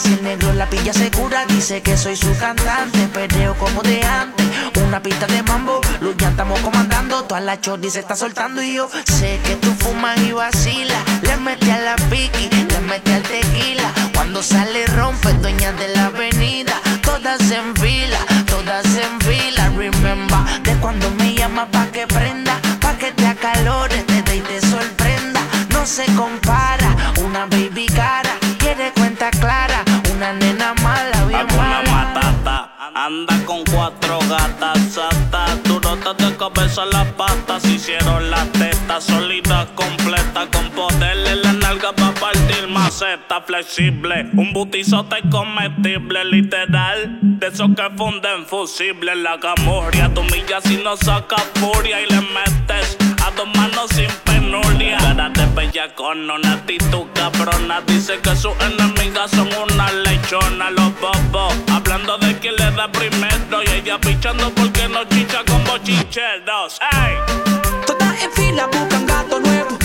si el negro la pilla segura, dice que soy su cantante, perreo como de antes, una pista de mambo, luz ya estamos comandando, toda la chordi se está soltando y yo sé que tú fumas y vacilas, le mete a la piqui, le mete al tequila, cuando sale rompe, dueña de la avenida, todas en fila, todas en fila, remember, de cuando me llama pa' que prenda, pa' que te acalores, te dé y te sorprenda, no se compara, Durotas de cabeza las patas, hicieron las tetas solitas completas. Gata con poder en la nalga pa' partir maceta flexible. Un butizote comestible, literal. De esos que funden fusible. La camorria, tu milla si no saca furia y le metes a dos manos sin penuria. Cara de bella con una actitud cabrona. Dice que sus enemigas son una lechona. Los bobos hablando de quién le da primero. Y ella pichando porque no chicha con bochincheros. ¡Ey! Todas en fila buscan gato nuevo.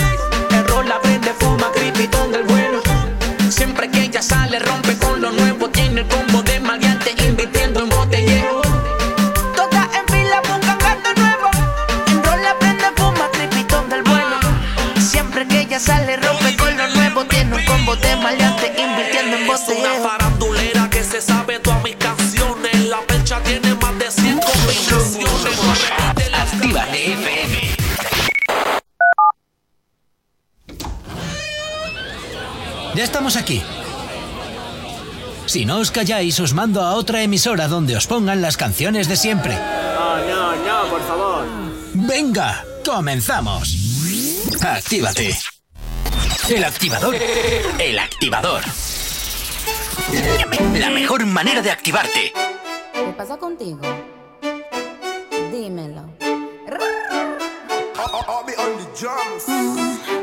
El rol la prende, fuma, cripitón del bueno. Siempre que ella sale, rompe estamos aquí. Si no os calláis, os mando a otra emisora donde os pongan las canciones de siempre. No, no, no, por favor. Venga, comenzamos. Actívate. El activador. El activador. La mejor manera de activarte. ¿Qué pasa contigo? Dímelo. Mm,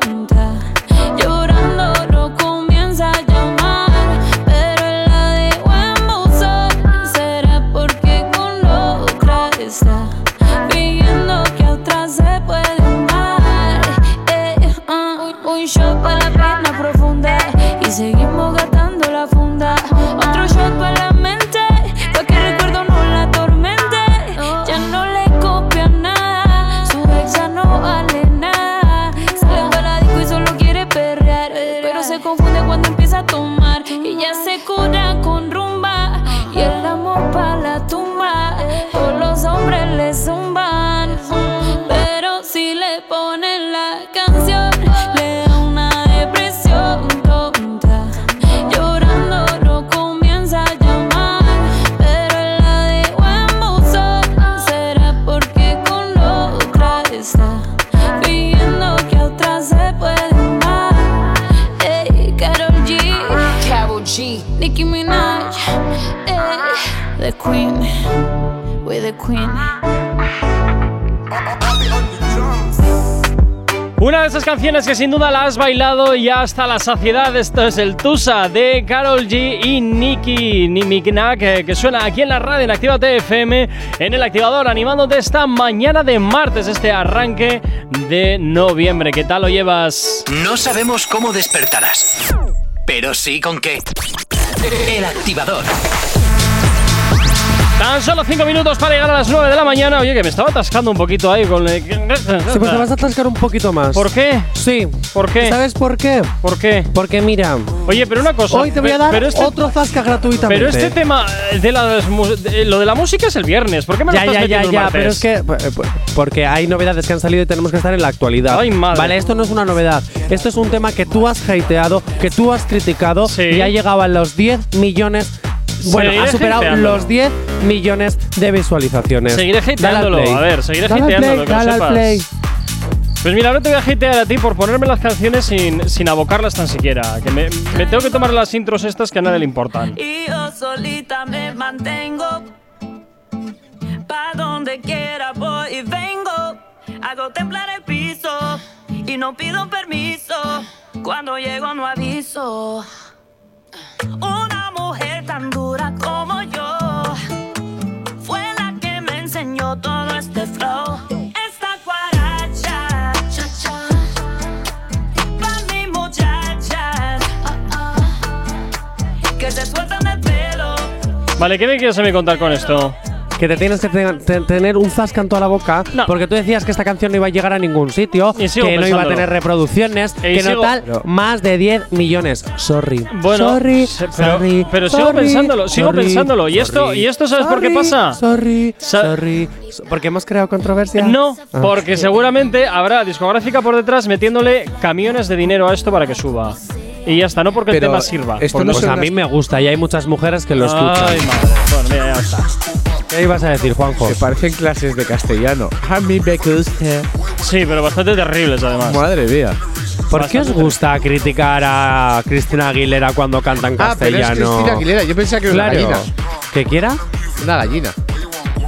seguimos gastando canciones que sin duda la has bailado ya hasta la saciedad. Esto es el Tusa de Carol G y Nicki Minaj que, que suena aquí en la radio en Actívate FM en el activador animándote esta mañana de martes, este arranque de noviembre. ¿Qué tal lo llevas? No sabemos cómo despertarás, pero sí con qué. El activador. Tan solo 5 minutos para llegar a las 9 de la mañana. Oye, que me estaba atascando un poquito ahí con. el- Sí, pues te vas a atascar un poquito más. ¿Por qué? Sí. ¿Por qué? ¿Sabes por qué? ¿Por qué? Porque mira, Oye, pero una cosa. hoy te voy a dar este- otro zasca gratuitamente. Pero este tema de, las de- lo de la música es el viernes. ¿Por qué me lo Ya, estás ya, ya, ya, martes? pero es que eh, p- porque hay novedades que han salido y tenemos que estar en la actualidad. Ay, madre. Vale, esto no es una novedad. Esto es un tema que tú has hateado, que tú has criticado y ha llegado a los 10 millones. Bueno, Seguiré ha superado hateándolo. los 10 millones de visualizaciones. Seguiré hateándolo. A ver, seguiré Dale al hateándolo, play, que lo dale al sepas. play. Pues mira, ahora te voy a hatear a ti por ponerme las canciones sin, sin abocarlas tan siquiera. Que me, me tengo que tomar las intros estas que a nadie le importan. Y yo solita me mantengo. Pa' donde quiera voy y vengo. Hago temblar el piso y no pido permiso. Cuando llego no aviso. Una tan dura como yo fue la que me enseñó todo este flow. Esta guaracha, cha cha, mi muchacha, que se sueltan del pelo. Vale, ¿qué me quieres a mí contar con esto? Que te tienes que te- te- tener un zasca en toda la boca porque tú decías que esta canción no iba a llegar a ningún sitio, que sigo no iba a pensándolo. tener reproducciones, Y que no sigo- tal, Pero- más de 10 millones. Sorry. Bueno, sorry, se- pero, sorry, pero sigo sorry, pensándolo, sigo sorry, pensándolo. ¿Y esto, sorry, ¿Y esto sabes por qué sorry, pasa? Sorry, Sa- sorry. Porque hemos creado controversia. No, Ah. porque seguramente habrá discográfica por detrás metiéndole camiones de dinero a esto para que suba. Y ya está, no porque Pero el tema sirva. esto porque- no pues a mí me gusta y hay muchas mujeres que lo escuchan. Ay, madre. Bueno, mira, ya está. ¿Qué ibas a decir, Juanjo? Que parecen clases de castellano. A mí me gusta. Sí, pero bastante terribles además. Madre mía. ¿Por qué os gusta criticar a Cristina Aguilera cuando canta en Ah, pero es castellano? Cristina Aguilera. Yo pensaba que era Claro. una gallina. ¿Que quiera? Una gallina.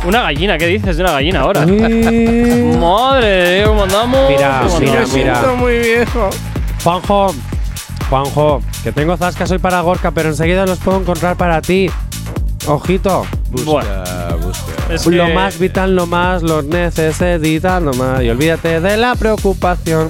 Una gallina, ¿qué dices de una gallina ahora? Madre de Dios, ¿cómo andamos? Mira, ¿Cómo mira, andamos? mira. muy viejo. Juanjo, Juanjo, que tengo zascas hoy para Gorka, pero enseguida los puedo encontrar para ti. Ojito. Bueno, es Lo más vital, lo más, lo necesita, no más. Y olvídate de la preocupación.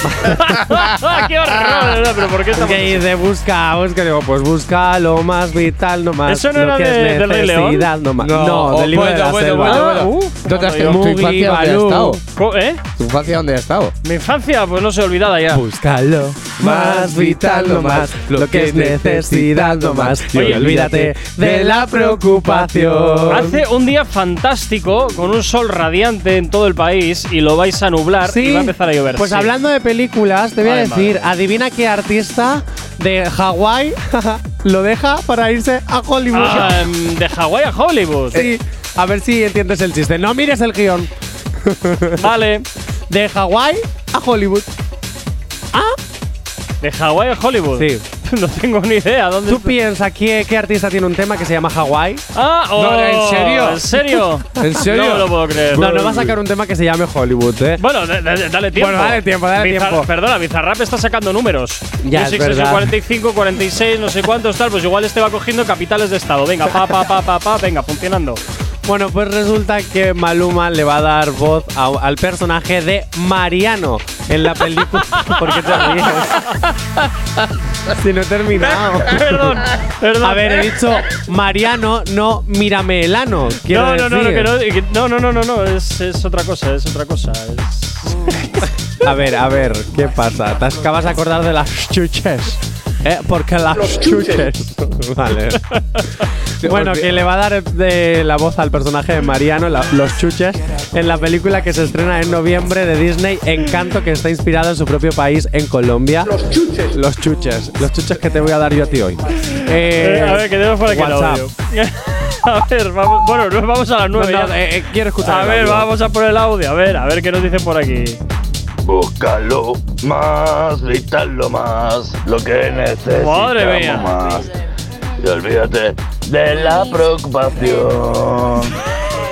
¡Qué horror! ¿verdad? ¿Pero por qué estamos Que de busca, busca, digo, pues busca lo más vital, no más. ¿Eso no lo era que de- es del Rey León? necesidad, no más. No, No, oh, del libro de bueno, la bueno, selva. bueno, bueno. Uh, ¿Dónde has- Mugli, ¿Tu infancia dónde ha estado? ¿Eh? ¿Tu infancia dónde ha estado? Mi infancia, pues no sé, olvidada ya. Búscalo, más vital, no más. Lo que es necesidad, no más. Y Oye, olvídate de la preocupación. Hace un día fantástico, con un sol radiante en todo el país, y lo vais a nublar y va a empezar a llover. Pues sí. hablando de películas, te voy a Ay, decir, adivina qué artista de Hawái lo deja para irse a Hollywood. Ah, em, de Hawái a Hollywood. Sí, a ver si entiendes el chiste. No mires el guion. Vale. De Hawái a Hollywood. ¿De Hawái a Hollywood? Sí. no tengo ni idea. ¿Dónde ¿Tú piensas qué, qué artista tiene un tema que se llama Hawái? Ah, oh, No, ¿en serio? ¿En serio? ¿En serio? No me lo puedo creer. No, no va a sacar un tema que se llame Hollywood, ¿eh? Bueno, da- da- dale tiempo. Bueno, dale tiempo, dale Bizar- tiempo. Perdona, Bizarrap está sacando números. Ya, Music es verdad. 45, 46, no sé cuántos tal. Pues igual este va cogiendo capitales de estado. Venga, pa, pa, pa, pa, pa, venga, funcionando. Bueno, pues resulta que Maluma le va a dar voz a- al personaje de Mariano en la película. ¿Por qué te ríes? si no he terminado. perdón, perdón. A ver, he dicho Mariano, no mírame el ano. quiero No, no, no, no, que no, que- no, no, no, no, no, es, es otra cosa, es otra cosa. es- A ver, a ver, ¿qué pasa? ¿Te acabas de acordar de las chuches? ¿Eh? Porque las Los chuches. vale. bueno, que le va a dar de la voz al personaje de Mariano, la- los chuches, en la película que se estrena en noviembre de Disney, Encanto, que está inspirado en su propio país, en Colombia. Los chuches. Los chuches. Los chuches que te voy a dar yo a ti hoy. Eh, Eh, a ver, que tenemos por aquí el WhatsApp. audio. a ver, vamos, bueno, nos vamos a las nueve. No, no, eh, eh, quiero escuchar A el ver, audio. vamos a por el audio. A ver, a ver qué nos dicen por aquí. Búscalo más, vital más, lo que necesitamos Madre mía. más. Y olvídate de la preocupación.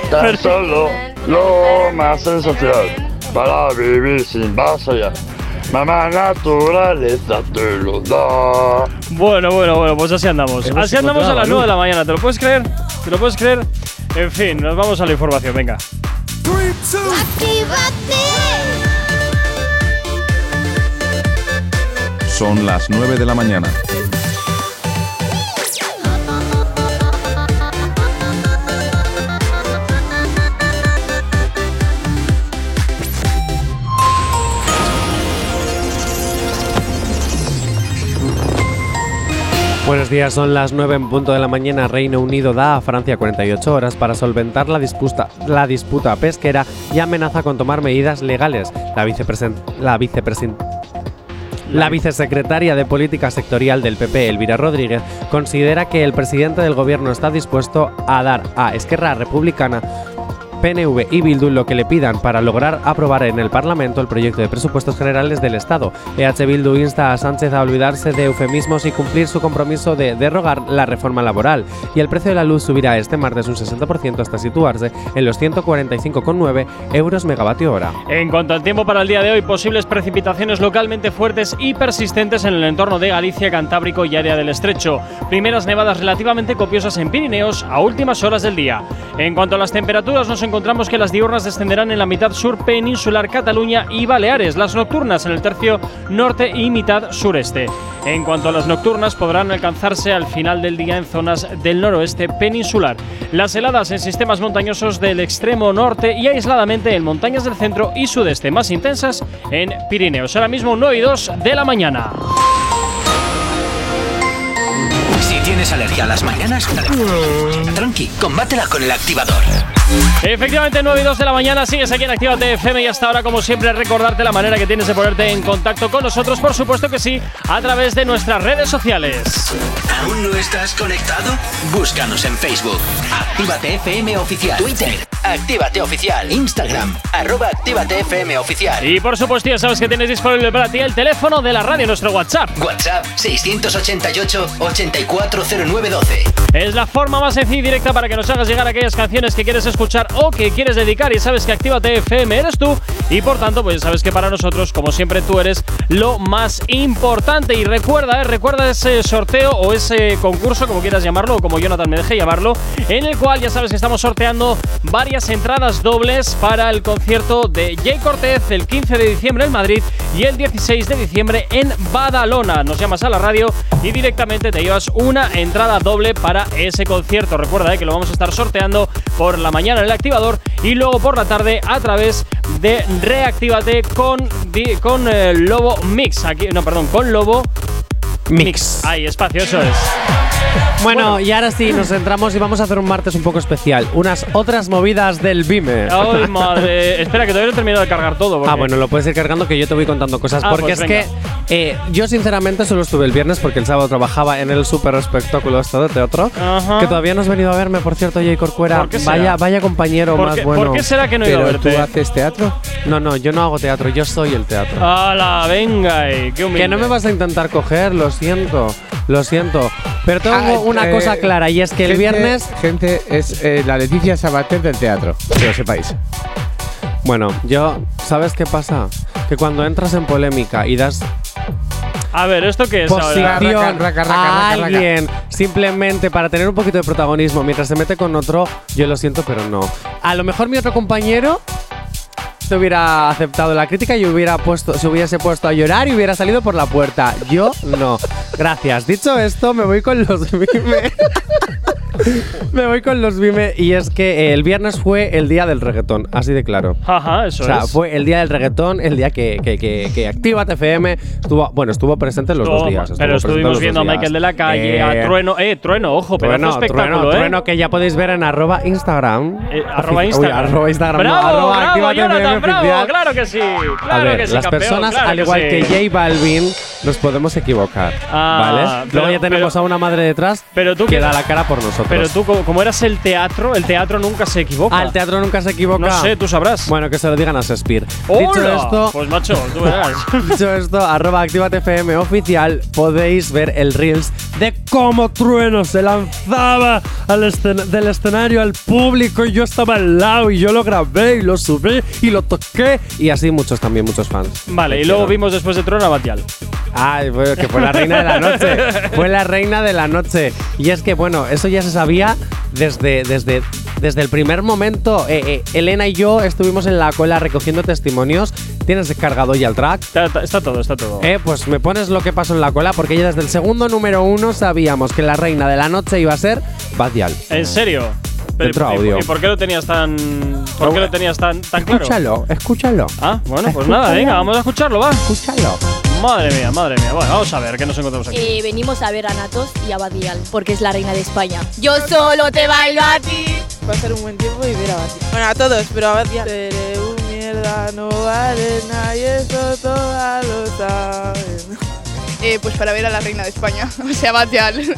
Tan solo lo más esencial para vivir sin vasallar. Mamá naturaleza te lo da. Bueno, bueno, bueno, pues así andamos. Hemos Así andamos a las la 9 de la mañana. ¿Te lo puedes creer? ¿Te lo puedes creer? En fin, nos vamos a la información, venga. Son las 9 de la mañana. Buenos días, son las 9 en punto de la mañana. Reino Unido da a Francia 48 horas para solventar la disputa, la disputa pesquera y amenaza con tomar medidas legales. La, vicepresen, la la vicesecretaria de Política Sectorial del PP, Elvira Rodríguez, considera que el presidente del gobierno está dispuesto a dar a Esquerra Republicana PNV y Bildu lo que le pidan para lograr aprobar en el Parlamento el proyecto de presupuestos generales del Estado. EH Bildu insta a Sánchez a olvidarse de eufemismos y cumplir su compromiso de derogar la reforma laboral. Y el precio de la luz subirá este martes un 60% hasta situarse en los 145,9 euros megavatio hora. En cuanto al tiempo para el día de hoy, posibles precipitaciones localmente fuertes y persistentes en el entorno de Galicia, Cantábrico y área del Estrecho. Primeras nevadas relativamente copiosas en Pirineos a últimas horas del día. En cuanto a las temperaturas, nos encontramos que las diurnas descenderán en la mitad sur peninsular Cataluña y Baleares, las nocturnas en el tercio norte y mitad sureste. En cuanto a las nocturnas, podrán alcanzarse al final del día en zonas del noroeste peninsular. Las heladas en sistemas montañosos del extremo norte y aisladamente en montañas del centro y sudeste, más intensas en Pirineos. Ahora mismo 9 y 2 de la mañana. Si tienes alergia a las mañanas, tranqui, combátela con el activador. Efectivamente, 9 y 2 de la mañana sigues aquí en Actívate FM y hasta ahora, como siempre, recordarte la manera que tienes de ponerte en contacto con nosotros, por supuesto que sí, a través de nuestras redes sociales. ¿Aún no estás conectado? Búscanos en Facebook. Actívate FM Oficial. Twitter. Actívate Oficial. Instagram. Arroba Actívate FM Oficial. Y por supuesto, ya sabes que tienes disponible para ti el teléfono de la radio, nuestro WhatsApp. WhatsApp 688-840912. Es la forma más sencilla y directa para que nos hagas llegar aquellas canciones que quieres escuchar o que quieres dedicar. Y sabes que Actívate FM eres tú. Y por tanto, pues sabes que para nosotros, como siempre, tú eres lo más importante. Y recuerda, eh, recuerda ese sorteo o ese concurso, como quieras llamarlo, o como Jonathan me deje llamarlo, en el cual ya sabes que estamos sorteando varias entradas dobles para el concierto de Jay Cortez el 15 de diciembre en Madrid y el 16 de diciembre en Badalona. Nos llamas a la radio y directamente te llevas una entrada doble para ese concierto. Recuerda eh, que lo vamos a estar sorteando por la mañana en el activador y luego por la tarde a través de Reactívate con, con eh, Lobo Mix. Aquí, no, perdón, con Lobo Mix. Ahí, espacio, eso es. Bueno, y ahora sí, nos centramos y vamos a hacer un martes un poco especial. Unas otras movidas del Vime. Ay, madre. Espera, que todavía no he terminado de cargar todo. porque- Ah, bueno, lo puedes ir cargando que yo te voy contando cosas. Ah, porque pues es venga. que eh, yo, sinceramente, solo estuve el viernes porque el sábado trabajaba en el super espectáculo este de teatro. Ajá. Que todavía no has venido a verme, por cierto, Jay Corcuera. ¿Por qué será? Vaya, vaya compañero ¿Por más qué- bueno. por qué será que no he ido a verte? tú haces teatro. No, no, yo no hago teatro, yo soy el teatro. ¡Hala, venga! eh, ¡Qué humilde! Que no me vas a intentar coger, lo siento, lo siento. Pero tengo Ah, una eh, cosa clara y es que el gente- viernes. Gente, es eh, la Leticia Sabater del teatro. Que lo sepáis. Bueno, yo. ¿Sabes qué pasa? Que cuando entras en polémica y das A ver, ¿esto qué es ahora? posición raca, raca, a raca, raca. alguien simplemente para tener un poquito de protagonismo mientras se mete con otro, yo lo siento, pero no. A lo mejor mi otro compañero hubiera aceptado la crítica y hubiera puesto, se hubiese puesto a llorar y hubiera salido por la puerta. Yo no. Gracias. Dicho esto, me voy con los Vime. me voy con los Vime y es que el viernes fue el día del reggaetón, así de claro. Ajá, eso O sea, es. fue el día del reggaetón, el día que, que, que, que Actívate FM estuvo, bueno, estuvo presente los dos días. estuvo pero estuvimos viendo a. Michael de la calle, Eh, a Trueno. Eh, Trueno, ojo, de Trueno, espectáculo, Trueno, ¿eh? Trueno, que ya podéis ver en arroba Instagram. Eh, arroba Uy, Instagram. arroba Instagram, no, ¡Bravo, arroba bravo, FM bravo! ¡Claro que sí! ¡Claro a ver, que sí, las campeón, personas, claro al igual que, sí. J Balvin, nos podemos equivocar. Ah, ¿Vale? pero- Luego ya tenemos a una madre detrás Pero tú que da la cara por nosotros. Pero tú, como, como eras el teatro, el teatro nunca se equivoca. Ah, el teatro nunca se equivoca. No sé, tú sabrás. Bueno, que se lo digan a Shakespeare. ¡Hola! Dicho esto, Pues macho, tú verás. Dicho esto, arroba FM oficial, podéis ver el Reels de cómo Trueno se lanzaba al escen- del escenario al público y yo estaba al lado y yo lo grabé y lo subí y lo toqué y así muchos también, muchos fans. Vale, y luego vimos después de Trueno a Batial. Ay, fue, que fue la reina de la noche. Fue la reina de la noche. Y es que, bueno, eso ya se sabía desde, desde, desde el primer momento. Eh, eh, Elena y yo estuvimos en la cola recogiendo testimonios. ¿Tienes descargado ya el track? Está, está- está todo, está todo. Eh, pues me pones lo que pasó en la cola, porque ya desde el segundo número uno sabíamos que la reina de la noche iba a ser Badial. ¿En serio? ¿y- audio. ¿Y por qué lo tenías tan, por qué lo tenías tan, tan claro? Escúchalo, escúchalo. Ah, bueno, pues Escúchalo. nada, venga, vamos a escucharlo, va. Escúchalo. Madre mía, madre mía. Bueno, vamos a ver qué nos encontramos aquí. Eh, venimos a ver a Natos y a Badial, porque es la reina de España. Yo solo te bailo a ti. Va a ser un buen tiempo y ver a Bati. Bueno, a todos, pero a Bati. Seré un mierda, no vale nada y eso todas lo saben. Eh, pues para ver a la reina de España, o sea, Batial.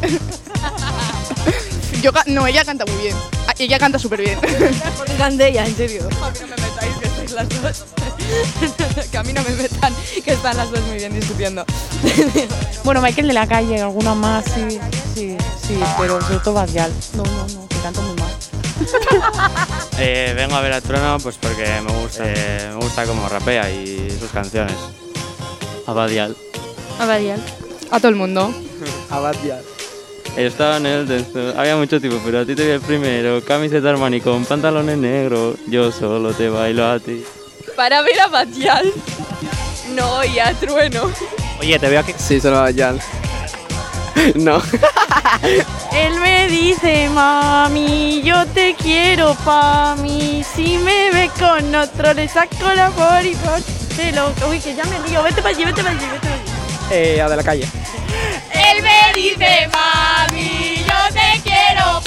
Yo, no, ella canta muy bien. Ah, Ella canta súper bien. Cante ella, en serio. A mí no me metáis, que estáis las dos. que a mí no me metan, que están las dos muy bien discutiendo. Bueno, Michael de la calle, alguna más, sí, sí, sí, pero sobre todo Badial. No, no, no, que canta muy mal. Eh, vengo a ver a Trueno pues porque me gusta, eh, me gusta cómo rapea y sus canciones. A Badial. A Badial. A todo el mundo. A Badial. Estaba en el había mucho tipo, pero a ti te vi el primero. Camiseta Armani con pantalones negros, yo solo te bailo a ti. Para ver a Batial. No, y a Trueno. Oye, te veo aquí. Sí, solo a Badial. No. Él me dice, mami, yo te quiero pa' mí. Si me ve con otro, le saco la body Te lo... Uy, que ya me lío. Vete para allí, vete para allí, vete para allí. Eh, a de la calle. Él me dice, mami, yo te quiero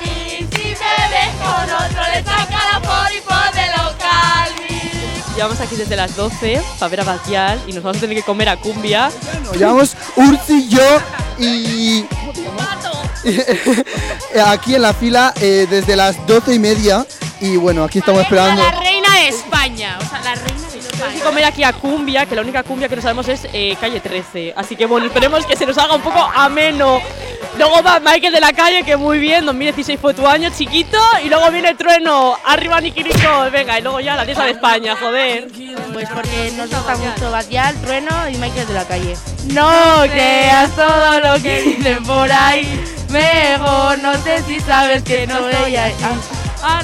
mí. Si me ves con otro, le saca la body de local. Llevamos aquí desde las 12 para ver a Badial y nos vamos a tener que comer a cumbia. Nos llamamos Ursi y yo y aquí en la fila eh, desde las doce y media y bueno, aquí estamos esperando. La reina de España. O sea, la reina que comer aquí a cumbia, que la única cumbia que no sabemos es eh, calle 13. Así que bueno, esperemos que se nos haga un poco ameno. Luego va Michael de la calle, que muy bien, 2016 fue tu año, chiquito. Y luego viene Trueno, arriba Nikiriko, venga, y luego ya la diosa de España, joder. Pues porque nos gusta mucho Batial, Trueno y Michael de la calle. No creas todo lo que dicen por ahí. Mejor no sé si sabes que no soy ahí. Ah,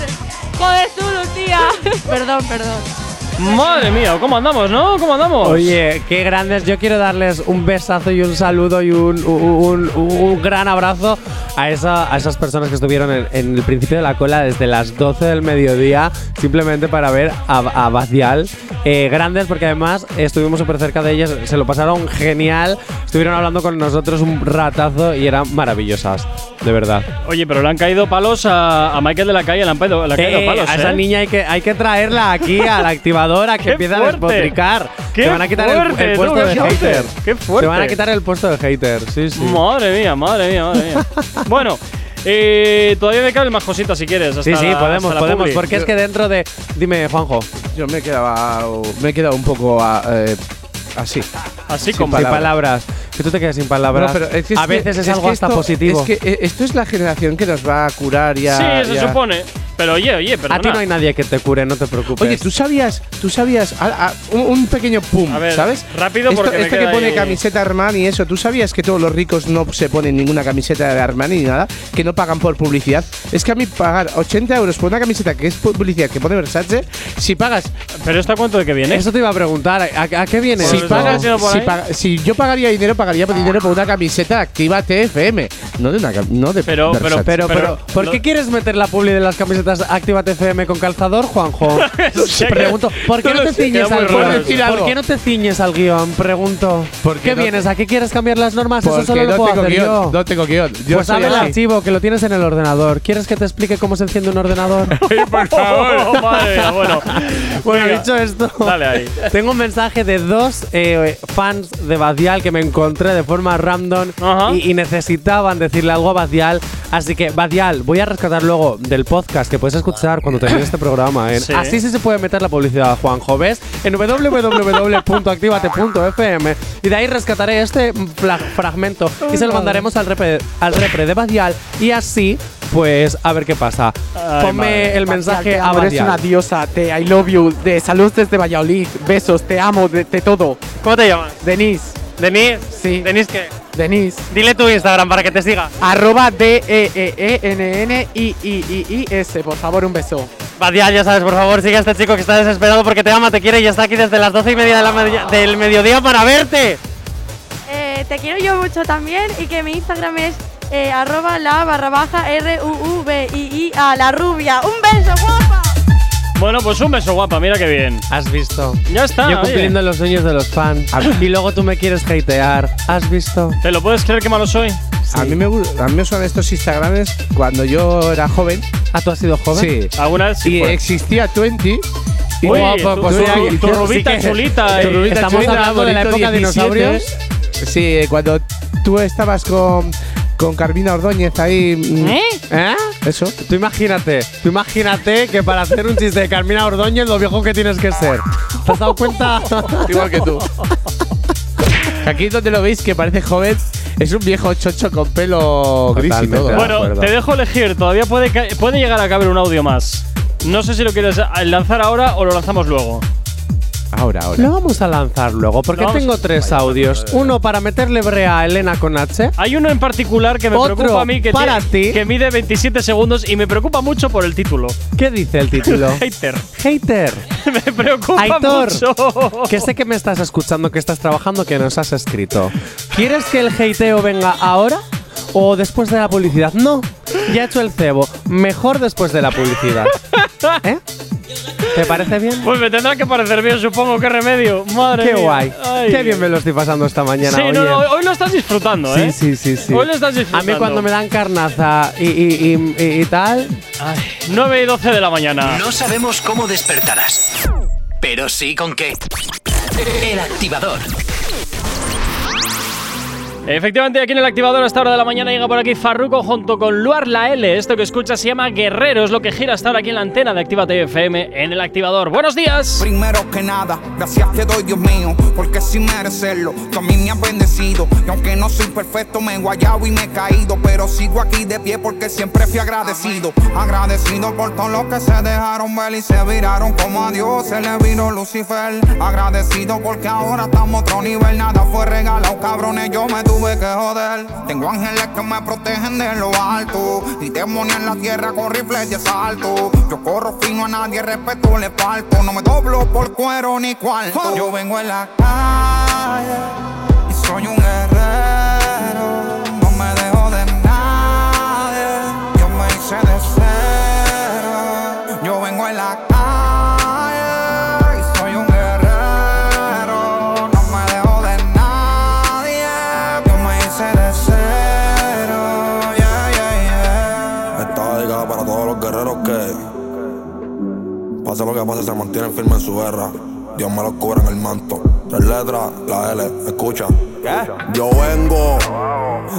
Joder, tú, Lucía. Perdón, perdón. Madre mía, ¿cómo andamos, no? ¿Cómo andamos? Oye, qué grandes. Yo quiero darles un besazo y un saludo y un, un- un- un gran abrazo a, esa- a esas personas que estuvieron en, en el principio de la cola desde las 12 del mediodía simplemente para ver a, a Badial. Eh, grandes porque además estuvimos súper cerca de ellas, se lo pasaron genial, estuvieron hablando con nosotros un ratazo y eran maravillosas, de verdad. Oye, pero le han caído palos a, a Michael de la calle, le han, caído- le han caído Eh, palos. a esa ¿eh? niña hay que, hay que traerla aquí a la que ¡Qué empieza a fuerte! despotricar. ¡Qué Te van a quitar el- fuerte, el, tú, puesto qué de fuerte! hater. ¡Qué fuerte! Te van a quitar el puesto de hater, sí, sí. Madre mía, madre mía, madre mía. bueno, eh, todavía me caben más cositas si quieres. hasta Sí, sí, podemos, hasta podemos. Porque es que dentro de. Dime, Juanjo. Yo me he quedado, me he quedado un poco ah, eh, así. Así Sin palabras. Que tú te quedes sin palabras. No, pero es que a es veces que- es, algo que hasta esto- positivo. Es que eh, esto es la generación que nos va a curar ya. Sí, se ya. supone. Pero oye, oye, perdona. a ti no hay nadie que te cure, no te preocupes. Oye, ¿tú sabías, tú sabías, a- a- un, un pequeño pum, A ver, ¿sabes? rápido Esto, porque me esto que queda pone ahí- camiseta Armani y eso, ¿tú sabías que todos los ricos no se ponen ninguna camiseta de Armani ni nada? Que no pagan por publicidad. Es que a mí pagar 80 euros por una camiseta que es publicidad que pone Versace, si pagas… ¿Pero esto cuánto de que viene? Eso te iba a preguntar. ¿A, a qué viene? Si, pagas, si, si yo pagaría dinero, pagaría dinero por una camiseta activa TFM, no de una no de Pero- pero- Versace. Pero, pero, Pero ¿por qué quieres meter la publi de las camisetas Activa TFM con calzador, Juanjo? Pregunto, ¿por qué no te ciñes al guion? ¿Por qué no te ciñes al guion? Pregunto. ¿Por qué no vienes? ¿A qué quieres cambiar las normas? Eso solo lo no puedo tengo hacer guion, yo. no tengo guion. Yo pues abre el archivo, que lo tienes en el ordenador. ¿Quieres que te explique cómo se enciende un ordenador? por favor. madre bueno. Bueno, Venga, dicho esto, Dale ahí. tengo un mensaje de dos eh, fans de Badial que me encontré de forma random y, y necesitaban decirle algo a Badial. Así que, Badial, voy a rescatar luego del podcast que puedes escuchar cuando termine este programa. ¿eh? Sí. Así sí se puede meter la publicidad, Juanjo. ¿Ves? En www.activate.fm y de ahí rescataré este fragmento y se lo mandaremos al repre, al repre de Badial y así, pues, a ver qué pasa. Ay, Ponme madre. el mensaje a eres una diosa, te I love you, de salud desde Valladolid, besos, te amo, de, de todo. ¿Cómo te llamas? Denise, ¿Denis? sí, ¿Denis qué? Denise. Dile tu Instagram para que te siga. Arroba E D-E-E-N-N-I-I-I-S, por favor, un beso. Badial, ya sabes, por favor, sigue a este chico que está desesperado porque te ama, te quiere y está aquí desde las doce y media de la media- del mediodía para verte. Eh, te quiero yo mucho también y que mi Instagram es eh, arroba la barra baja R U U B I I A la rubia. Un beso, guapa. Bueno, pues un beso guapa, mira qué bien. ¿Has visto? Ya está. Yo oye. cumpliendo los sueños de los fans. y luego tú me quieres hatear. ¿Has visto? ¿Te lo puedes creer que malo soy? A mí me a mí me suenan estos Instagrames cuando yo era joven. ¿Ah, tú has sido joven? Sí. ¿Alguna vez sí y fue? existía Twenty. Y Uy, Guapo, tu- pues tu- sí, tu sí, rubita que- chulita, tu eh. rubita Estamos chulita, hablando de la época 17. dinosaurios. Sí, cuando tú estabas con, con Carmina Ordóñez ahí. mm, ¿Eh? Eso. Tú imagínate, tú imagínate que para hacer un chiste de Carmina Ordóñez lo viejo que tienes que ser. ¿Te has dado cuenta? Igual que tú. Aquí donde lo veis que parece joven, es un viejo chocho con pelo gris y todo. Bueno, te dejo elegir. Todavía puede, puede llegar a caber un audio más. No sé si lo quieres lanzar ahora o lo lanzamos luego. Ahora, ahora. Lo vamos a lanzar luego, porque Lo vamos- tengo tres audios. Uno para meterle brea a Elena con H. Hay uno en particular que me Otro preocupa a mí que, para tiene- ti. que mide 27 segundos y me preocupa mucho por el título. ¿Qué dice el título? Hater. Hater. me preocupa Aitor, mucho. que sé que me estás escuchando, que estás trabajando, que nos has escrito. ¿Quieres que el hateo venga ahora o después de la publicidad? No, ya he hecho el cebo. Mejor después de la publicidad. ¿Eh? ¿Te parece bien? Pues me tendrá que parecer bien, supongo. ¿Qué remedio? Madre Qué mía. guay. Ay. Qué bien me lo estoy pasando esta mañana. Sí, no, oye. no, hoy, hoy lo estás disfrutando, Sí, ¿eh? sí, sí, sí. Hoy lo estás A disfrutando. mí cuando me dan carnaza y, y, y- y- y tal, 9 y 12 de la mañana. No sabemos cómo despertarás, pero sí con qué. El activador. Efectivamente, aquí en el activador a esta hora de la mañana llega por aquí Farruko junto con Luar La L. Esto que escucha se llama Guerrero, es lo que gira hasta ahora aquí en la antena de Actívate FM en el activador. ¡Buenos días! Primero que nada, gracias te doy, Dios mío, porque sin merecerlo, tú a mí me has bendecido. Y aunque no soy perfecto, me he guayado y me he caído, pero sigo aquí de pie porque siempre fui agradecido. Agradecido por todo lo que se dejaron ver y se viraron como a Dios se le vino Lucifer. Agradecido porque ahora estamos a otro nivel, nada fue regalado, cabrones, yo me tuve que joder. Tengo ángeles que me protegen de lo alto y demonios en la tierra con rifles de asalto. Yo corro fino a nadie, respeto le falto. No me doblo por cuero ni cuarto. Yo vengo en la calle pase lo que pase, se mantienen firmes en su guerra. Dios me los cubre en el manto. Tres letras, la L, escucha. Yo vengo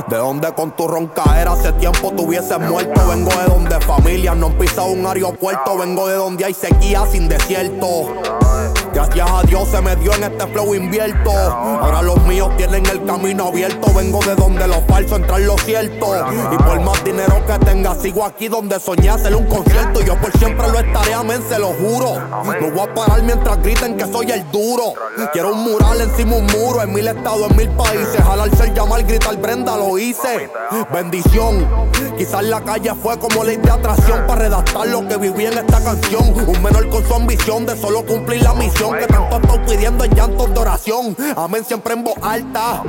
de donde con tu roncaera hace tiempo tuviese muerto. Vengo de donde familias no han pisado un aeropuerto. Vengo de donde hay sequía sin desierto. Gracias a Dios se me dio en este flow invierto. Ahora los míos tienen el camino abierto. Vengo de donde lo falso entra en lo cierto. Y por más dinero que tenga, sigo aquí donde soñé hacer un concierto. Yo por siempre lo estaré, amén, se lo juro. No voy a parar mientras griten que soy el duro. Quiero un mural encima un muro, en mil estados, en mil países. Jalarse el llamar, gritar Brenda, lo hice. Bendición. Quizás la calle fue como ley de atracción para redactar lo que viví en esta canción. Un menor con su ambición de solo cumplir la misión que tanto estoy pidiendo en llantos de oración. Amén siempre en voz alta.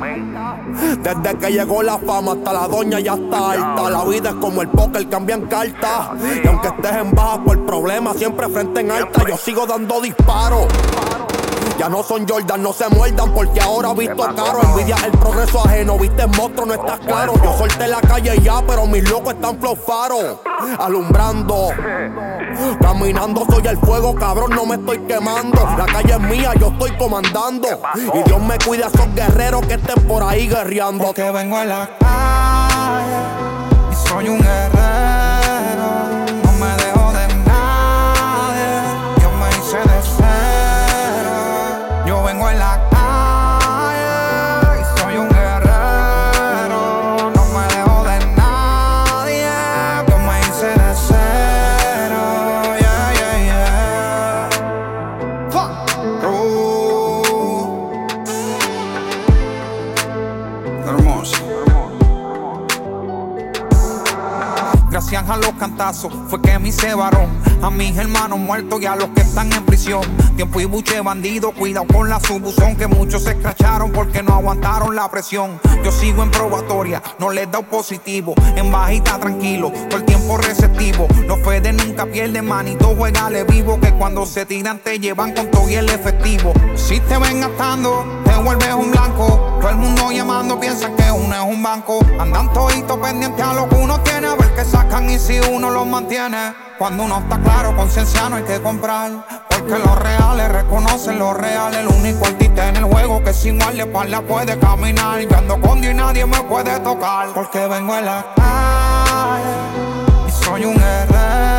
Desde que llegó la fama hasta la doña ya está alta. La vida es como el póker, cambian cartas. Y aunque estés en baja por problemas, siempre frente en alta, yo sigo dando disparos. Ya no son Jordan, no se muerdan porque ahora visto caro. Envidia el progreso ajeno, viste monstruo, no estás claro. Yo solté la calle ya, pero mis locos están flow faro. Alumbrando, caminando, soy el fuego, cabrón, no me estoy quemando. La calle es mía, yo estoy comandando. Y Dios me cuida a esos guerreros que estén por ahí guerreando. Porque vengo en la calle y soy un Los cantazos fue que me hice varón. A mis hermanos muertos y a los que están en prisión. Tiempo y buche bandido, cuidado con la subuzón que muchos se escracharon porque no aguantaron la presión. Yo sigo en probatoria, no les da positivo. En bajita tranquilo, todo el tiempo receptivo. Los Fede nunca pierden manito, juegale vivo. Que cuando se tiran te llevan con todo y el efectivo. Si te ven gastando, te vuelves un blanco. Todo el mundo llamando piensa que uno es un banco. Andan toditos pendientes a lo que uno tiene, a ver qué sacan y si uno los mantiene. Cuando uno está claro, conciencia no hay que comprar. Porque los reales reconocen los reales. El único artista en el juego que sin la puede caminar. Yo ando con Dios y nadie me puede tocar. Porque vengo en la calle y soy un guerrero.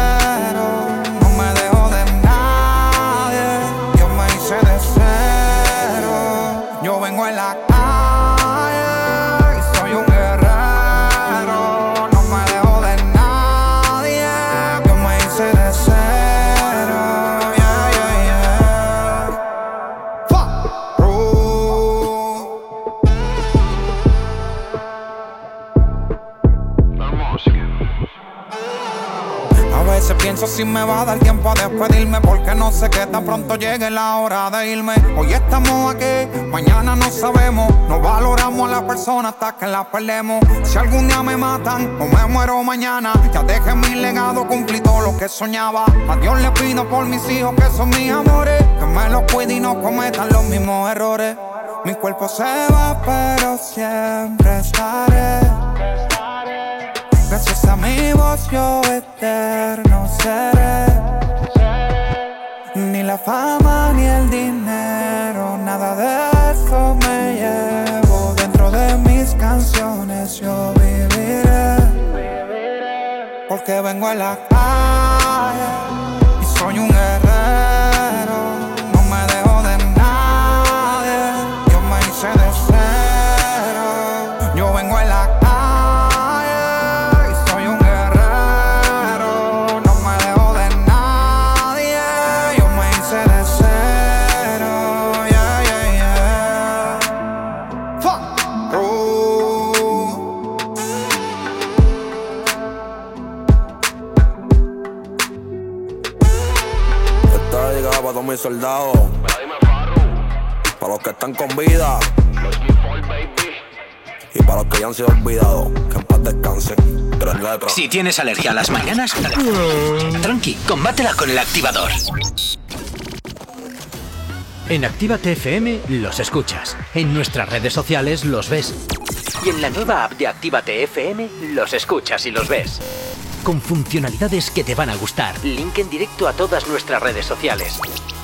Si me va a dar tiempo a despedirme Porque no sé que tan pronto llegue la hora de irme. Hoy estamos aquí, mañana no sabemos No valoramos a la persona hasta que la perdemos. Si algún día me matan o me muero mañana Ya dejé mi legado, cumplí todo lo que soñaba. A Dios le pido por mis hijos que son mis amores Que me los cuide y no cometan los mismos errores. Mi cuerpo se va pero siempre estaré Gracias a mi voz yo eterno seré. Ni la fama ni el dinero, nada de eso me llevo. Dentro de mis canciones yo viviré. Porque vengo a la calle soldados. Para los que están con vida. Y para los que ya han sido olvidados. Que en paz descansen. Tres letras. Si tienes alergia a las mañanas, tranqui, combátela con el activador. En Actívate FM los escuchas. En nuestras redes sociales los ves. Y en la nueva app de Actívate FM los escuchas y los ves. Con funcionalidades que te van a gustar. Link en directo a todas nuestras redes sociales.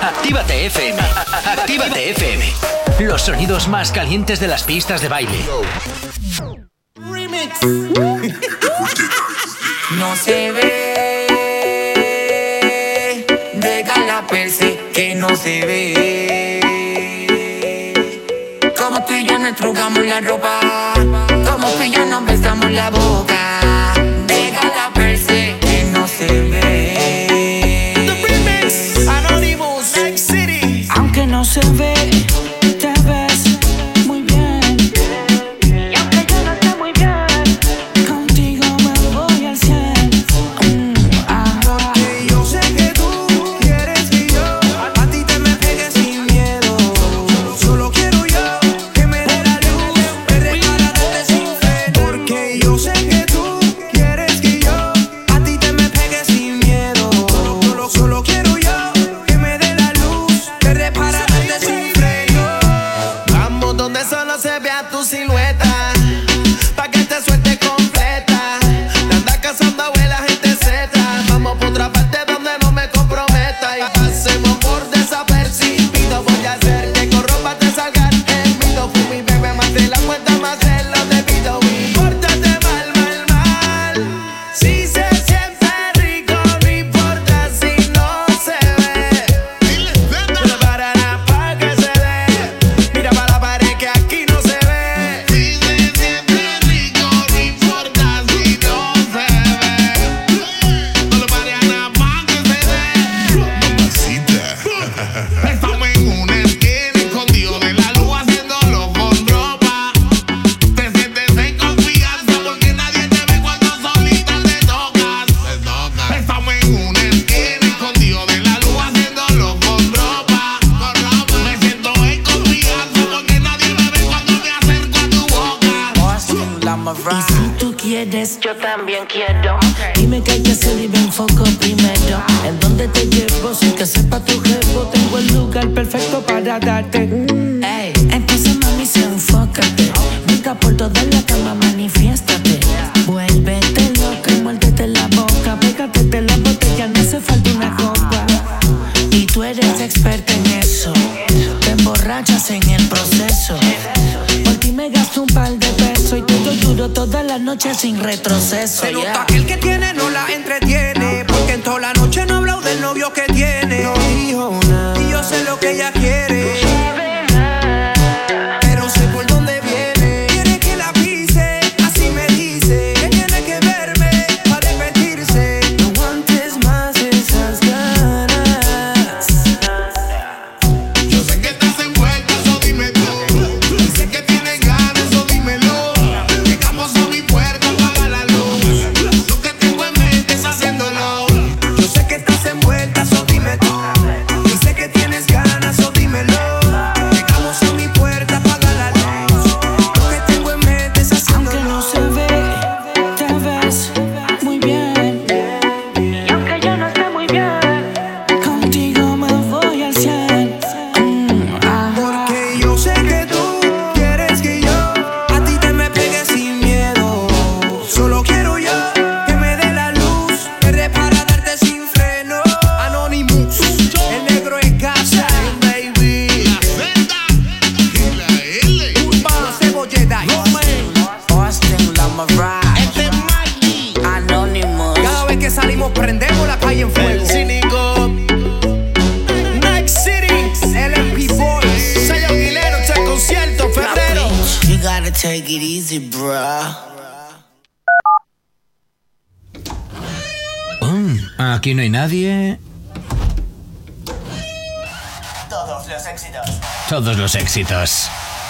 Actívate FM. Actívate FM. Los sonidos más calientes de las pistas de baile. No se ve, deja la perse que no se ve. Como tú y yo nos trugamos la ropa, como tú y yo nos besamos la boca. Deja la perse que no se ve. Aunque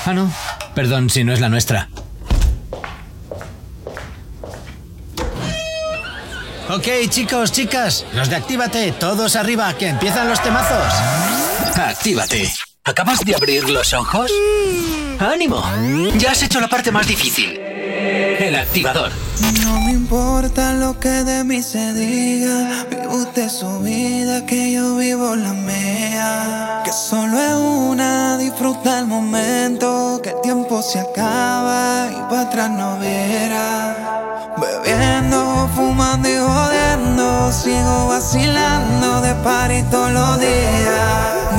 Ah, no. Perdón si no es la nuestra. Ok, chicos, chicas, los de Actívate, todos arriba, que empiezan los temazos. Actívate. ¿Acabas de abrir los ojos? Mm. ¡Ánimo! Ya has hecho la parte más difícil. El activador. No me importa lo que de mí se diga, vive usted su vida, que yo vivo la Disfruta el momento, que el tiempo se acaba y para atrás no viera. Bebiendo, fumando y jodiendo, sigo vacilando de par todos los días.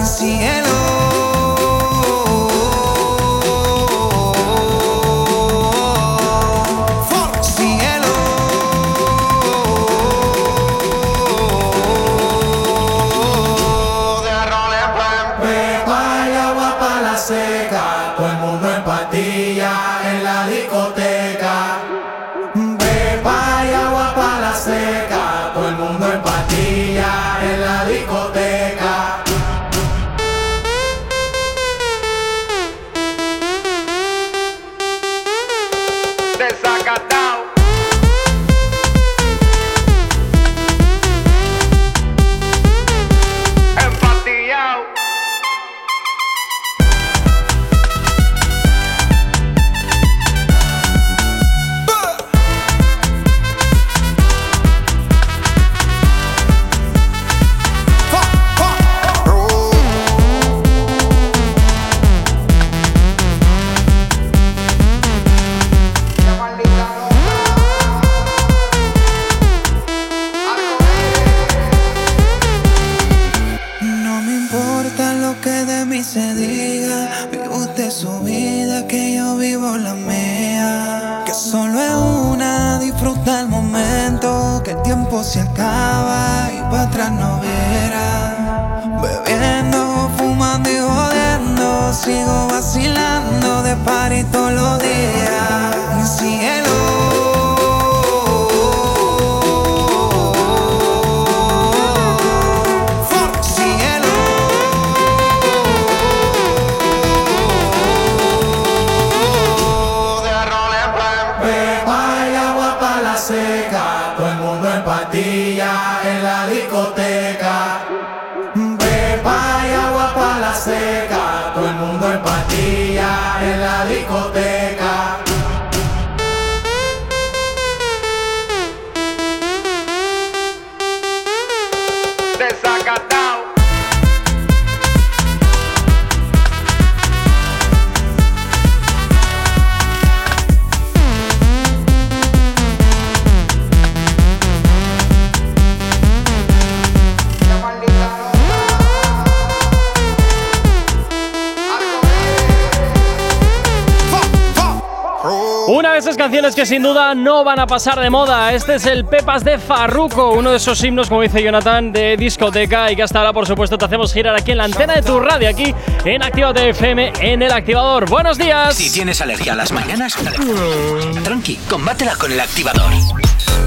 Que sin duda no van a pasar de moda. Este es el Pepas de Farruko, uno de esos himnos, como dice Jonathan, de discoteca y que hasta ahora, por supuesto, te hacemos girar aquí en la antena de tu radio, aquí en Actívate FM, en el activador. ¡Buenos días! Si tienes alergia a las mañanas, tranqui, combátela con el activador.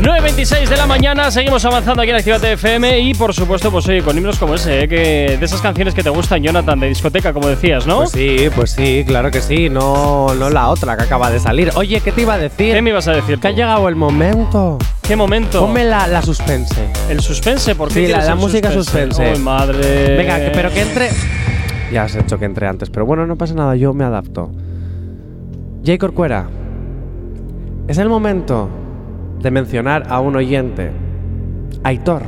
9.26 de la mañana, seguimos avanzando aquí en Actívate FM y por supuesto, pues oye, con himnos como ese, ¿eh? que de esas canciones que te gustan, Jonathan, de discoteca, como decías, ¿no? Pues sí, pues sí, claro que sí, no, no la otra que acaba de salir. Oye, ¿qué te iba a decir? ¿Qué me ibas a decir? Que ha llegado el momento. ¿Qué momento? Ponme la, la suspense. ¿El suspense? ¿Por qué Sí, la, la el música suspense. ¡Ay, madre! Venga, que- pero que entre. Ya has hecho que entre antes, pero bueno, no pasa nada, yo me adapto. Jay Corcuera, es el momento de mencionar a un oyente, Aitor.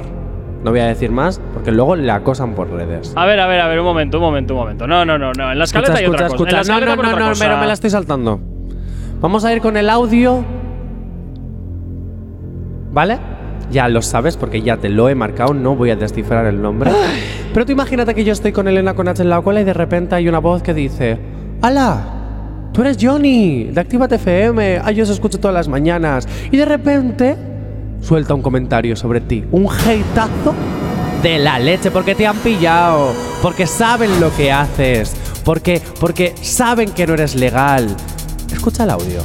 No voy a decir más porque luego le acosan por redes. A ver, a ver, a ver, un momento, un momento, un momento. No, no, no, no. En la escaleta Escucha, hay otra escucha, cosa. En la escucha. No, no, no, no, cosa. pero me la estoy saltando. Vamos a ir con el audio. ¿Vale? Ya lo sabes porque ya te lo he marcado, no voy a descifrar el nombre. Pero tú imagínate que yo estoy con Elena con H en la cola y de repente hay una voz que dice: ¡Hala! Tú eres Johnny, de Actívate FM. Ay, yo os escucho todas las mañanas. Y de repente suelta un comentario sobre ti. Un heitazo de la leche porque te han pillado. Porque saben lo que haces. Porque, porque saben que no eres legal. Escucha el audio.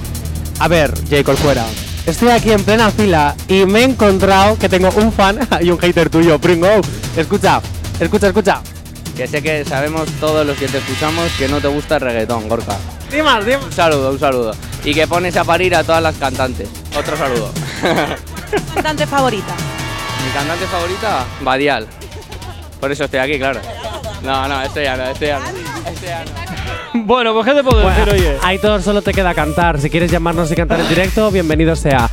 A ver, Jay Corcuera. Estoy aquí en plena fila y me he encontrado que tengo un fan y un hater tuyo, Pringo. Escucha, escucha, escucha. Que sé que sabemos todos los que te escuchamos que no te gusta el reggaetón, Gorka. Un saludo, un saludo. Y que pones a parir a todas las cantantes. Otro saludo. Cantante favorita. Mi cantante favorita, Badial. Por eso estoy aquí, claro. No, no, este ya no, este ya no. Este ya no. Bueno, pues ¿qué te puedo decir, oye? Aitor, solo te queda cantar. Si quieres llamarnos y cantar en directo, bienvenido sea.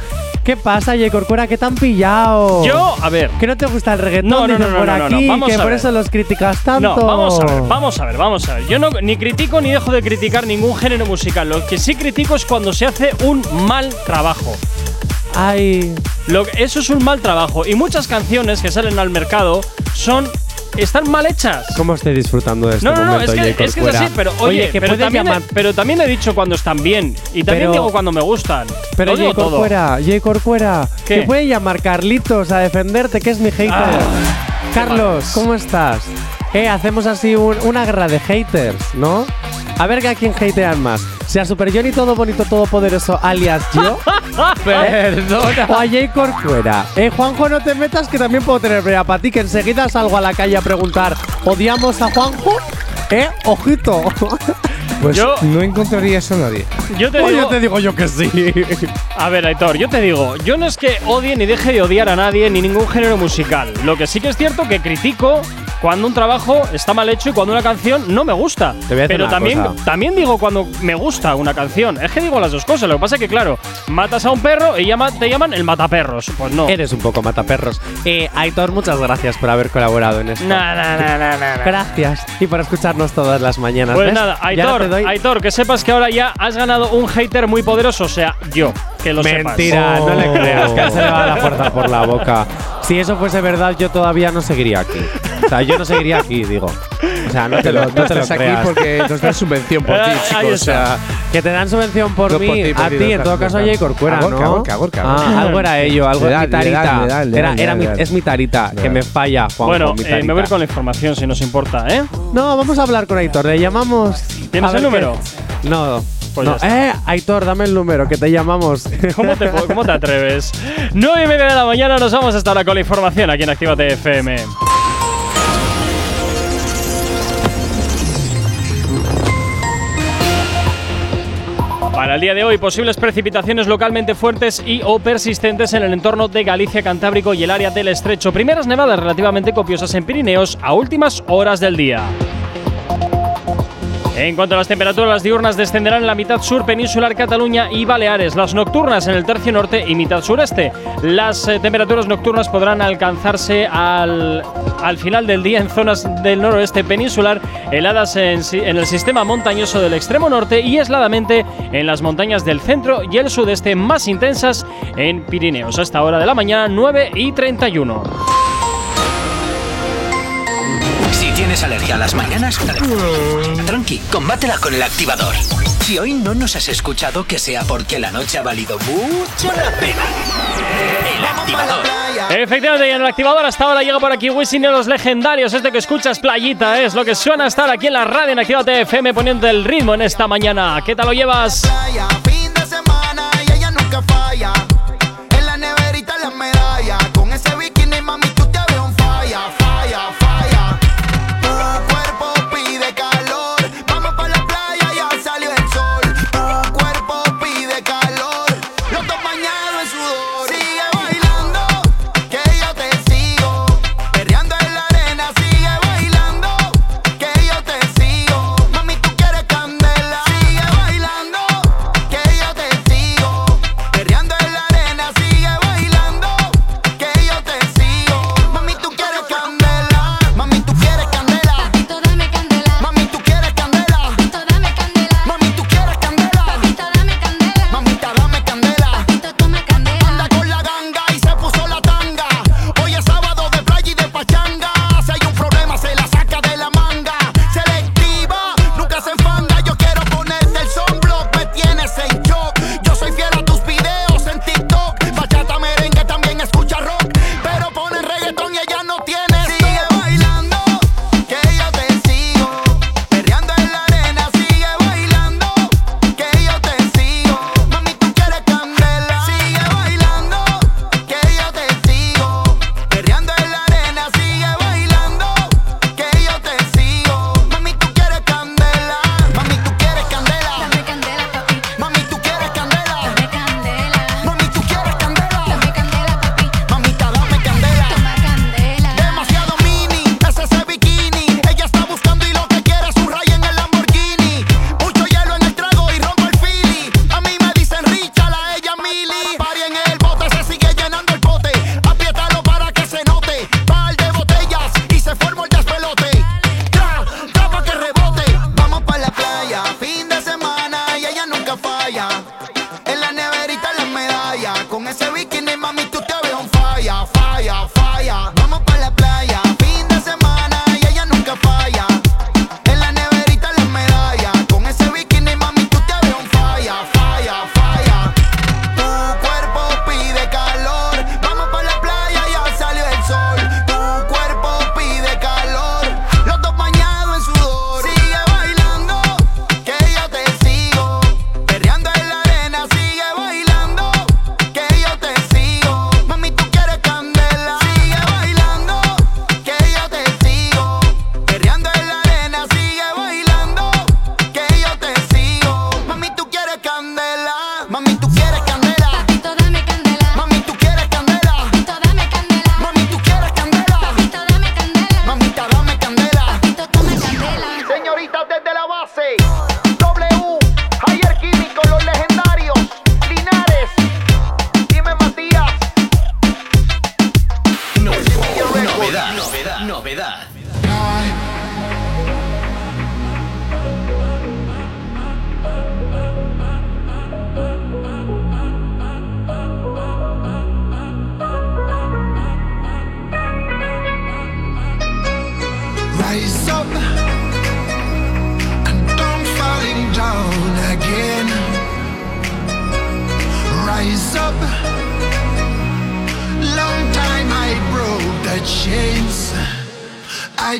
¿Qué pasa, Jay Corcuera? ¿Qué te han pillado? Yo, a ver. ¿Que no te gusta el reggaetón? No, no, no, no, por no, no, aquí, vamos que a por ver. eso los criticas tanto. No, vamos a ver, vamos a ver, vamos a ver. Yo no, ni critico ni dejo de criticar ningún género musical. Lo que sí critico es cuando se hace un mal trabajo. Ay. Lo, eso es un mal trabajo. Y muchas canciones que salen al mercado son. Están mal hechas. ¿Cómo estoy disfrutando de este No, no, no, es que, es que es Corcuera? así, pero oye, que pero, también llamar- he, pero también he dicho cuando están bien y también Pero- digo cuando me gustan. Pero Jay. Corcuera, Jay Corcuera, ¿Qué? que puede llamar Carlitos a defenderte, que es mi hater. Ah, Carlos, ¿cómo estás? Eh, hacemos así un- una guerra de haters, ¿no? A ver a quién hatean más. Si a Super Johnny todo bonito, todopoderoso, alias yo. Perdona. O a Jay Corcuera. Eh, Juanjo, no te metas que también puedo tener brea para ti, que enseguida salgo a la calle a preguntar, ¿odiamos a Juanjo? Eh, ojito. Pues Yo- no encontraría eso a nadie. Yo te Pues digo, yo te digo yo que sí. A ver, Aitor, yo te digo, yo no es que odie ni deje de odiar a nadie ni ningún género musical. Lo que sí que es cierto que critico cuando un trabajo está mal hecho y cuando una canción no me gusta. Te voy a Pero también, cosa. también digo cuando me gusta una canción. Es que digo las dos cosas. Lo que pasa es que, claro, matas a un perro y llama- te llaman el mataperros. Pues no. Eres un poco mataperros. Eh, Aitor, muchas gracias por haber colaborado en esto. Nah, nah, nah. Gracias. Y por escucharnos todas las mañanas. Pues ¿ves? nada, no Aitor, Aitor, que sepas que ahora ya has ganado un hater muy poderoso, o sea, yo, que lo Mentira, sepas. no le creas, que se le va la fuerza por la boca. Si eso fuese verdad, yo todavía no seguiría aquí. O sea, yo no seguiría aquí, digo. O sea, no te lo, no te lo estás aquí creas. porque nos dan subvención por ti, chicos. ahí O sea, Que te dan subvención por No mí, por ti, por a ti, ti, no en todo caso a no Jay estás. Corcuera, A Gorka, ¿no? Gorka, Gorka, Ah, algo era ello, algo Le dan, mi tarita. le dan, le Era, era le mi- es mi tarita, que me falla, Juanjo, Bueno, mi eh, tarita. me voy a ir con la información si nos importa, ¿eh? No, vamos a hablar con Aitor, le llamamos. ¿Tienes A ver el número? qué- No. Pues no. ya está. Eh, Aitor, dame el número, que te llamamos. ¿Cómo te, po- cómo te atreves? 9 y media de la mañana nos vamos hasta ahora con la información aquí en Actívate FM. Para el día de hoy, posibles precipitaciones localmente fuertes y o persistentes en el entorno de Galicia, Cantábrico y el área del Estrecho. Primeras nevadas relativamente copiosas en Pirineos a últimas horas del día. En cuanto a las temperaturas, las diurnas descenderán en la mitad sur peninsular Cataluña y Baleares, las nocturnas en el tercio norte y mitad sureste. Las eh, temperaturas nocturnas podrán alcanzarse al, al final del día en zonas del noroeste peninsular, heladas en, el sistema montañoso del extremo norte y aisladamente en las montañas del centro y el sudeste, más intensas en Pirineos. A esta hora de la mañana, 9 y 31. ¿Tienes alergia a las mañanas? Mm. Tranqui, combátela con el activador. Si hoy no nos has escuchado, que sea porque la noche ha valido mucho la pena. El activador. Efectivamente, y en el activador hasta ahora llega por aquí Wisin y los legendarios. Este que escuchas, playita, ¿eh? es lo que suena estar aquí en la radio en Activate FM poniendo el ritmo en esta mañana. ¿Qué tal lo llevas? Fin de semana, y ella nunca falla.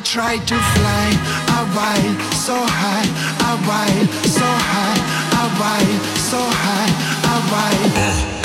Try to fly away so high, away so high, away so high,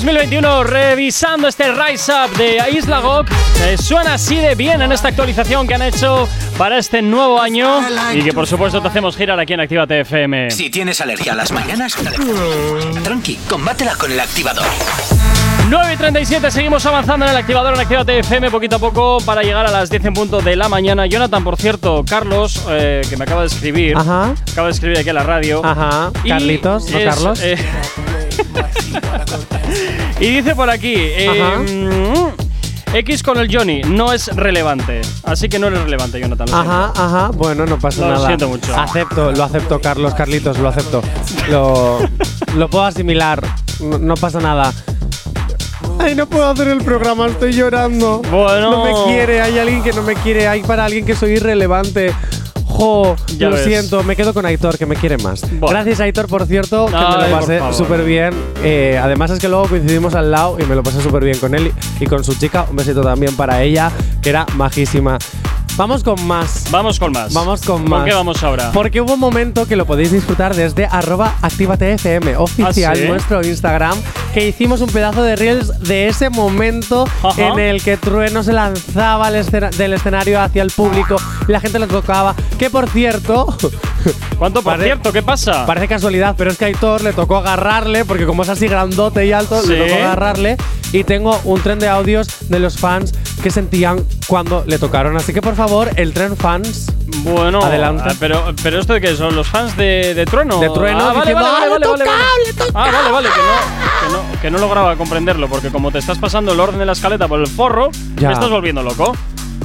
2021, revisando este Rise Up de Isla Gok, eh, suena así de bien en esta actualización que han hecho para este nuevo año y que por supuesto te hacemos girar aquí en Actívate FM. Si tienes alergia a las mañanas, tranqui, combátela con el activador. 9 y 37, seguimos avanzando en el activador en Actívate FM poquito a poco para llegar a las 10 en punto de la mañana. Jonathan, por cierto, Carlos, eh, que me acaba de escribir, Ajá. acaba de escribir aquí a la radio. Ajá. Carlitos, ¿no, es, Carlos? eh, y dice por aquí, eh, mm, X con el Johnny no es relevante. Así que no eres relevante, Jonathan. lo Ajá, ajá. Bueno, no pasa Lo nada. siento mucho. Acepto, lo acepto, Carlos, Carlitos, lo acepto. Lo, lo puedo asimilar. No, no pasa nada. Ay, no puedo hacer el programa, estoy llorando. Bueno. No me quiere, hay alguien que no me quiere, hay para alguien que soy irrelevante. Jo, Ya lo ves. siento, me quedo con Aitor, que me quiere más. Gracias, Aitor, por cierto, que me lo pasé súper bien. Eh, además, es que luego coincidimos al lado y me lo pasé súper bien con él y con su chica. Un besito también para ella, que era majísima. Vamos con más. Vamos con más. Vamos con ¿Con más. qué vamos ahora? Porque hubo un momento que lo podéis disfrutar desde arroba activatefm oficial, ¿Ah, sí? nuestro Instagram, que hicimos un pedazo de reels de ese momento Ajá. en el que Trueno se lanzaba escena- del escenario hacia el público y la gente lo tocaba. Que por cierto, ¿Cuánto por cierto? ¿Qué pasa? parece casualidad, pero es que a Aitor le tocó agarrarle, porque como es así grandote y alto, Sí. le tocó agarrarle. Y tengo un tren de audios de los fans que sentían cuando le tocaron. Así que por favor, el tren fans. Bueno, Adelante. ah, pero, pero esto de que son los fans de, de Trueno. De Trueno Ah, vale, diciendo, vale, "Ah, vale, le vale, vale. le toca". Ah, vale, vale, que no, que no, que no lograba comprenderlo, porque como te estás pasando el orden de la escaleta por el forro, Ya. me estás volviendo loco.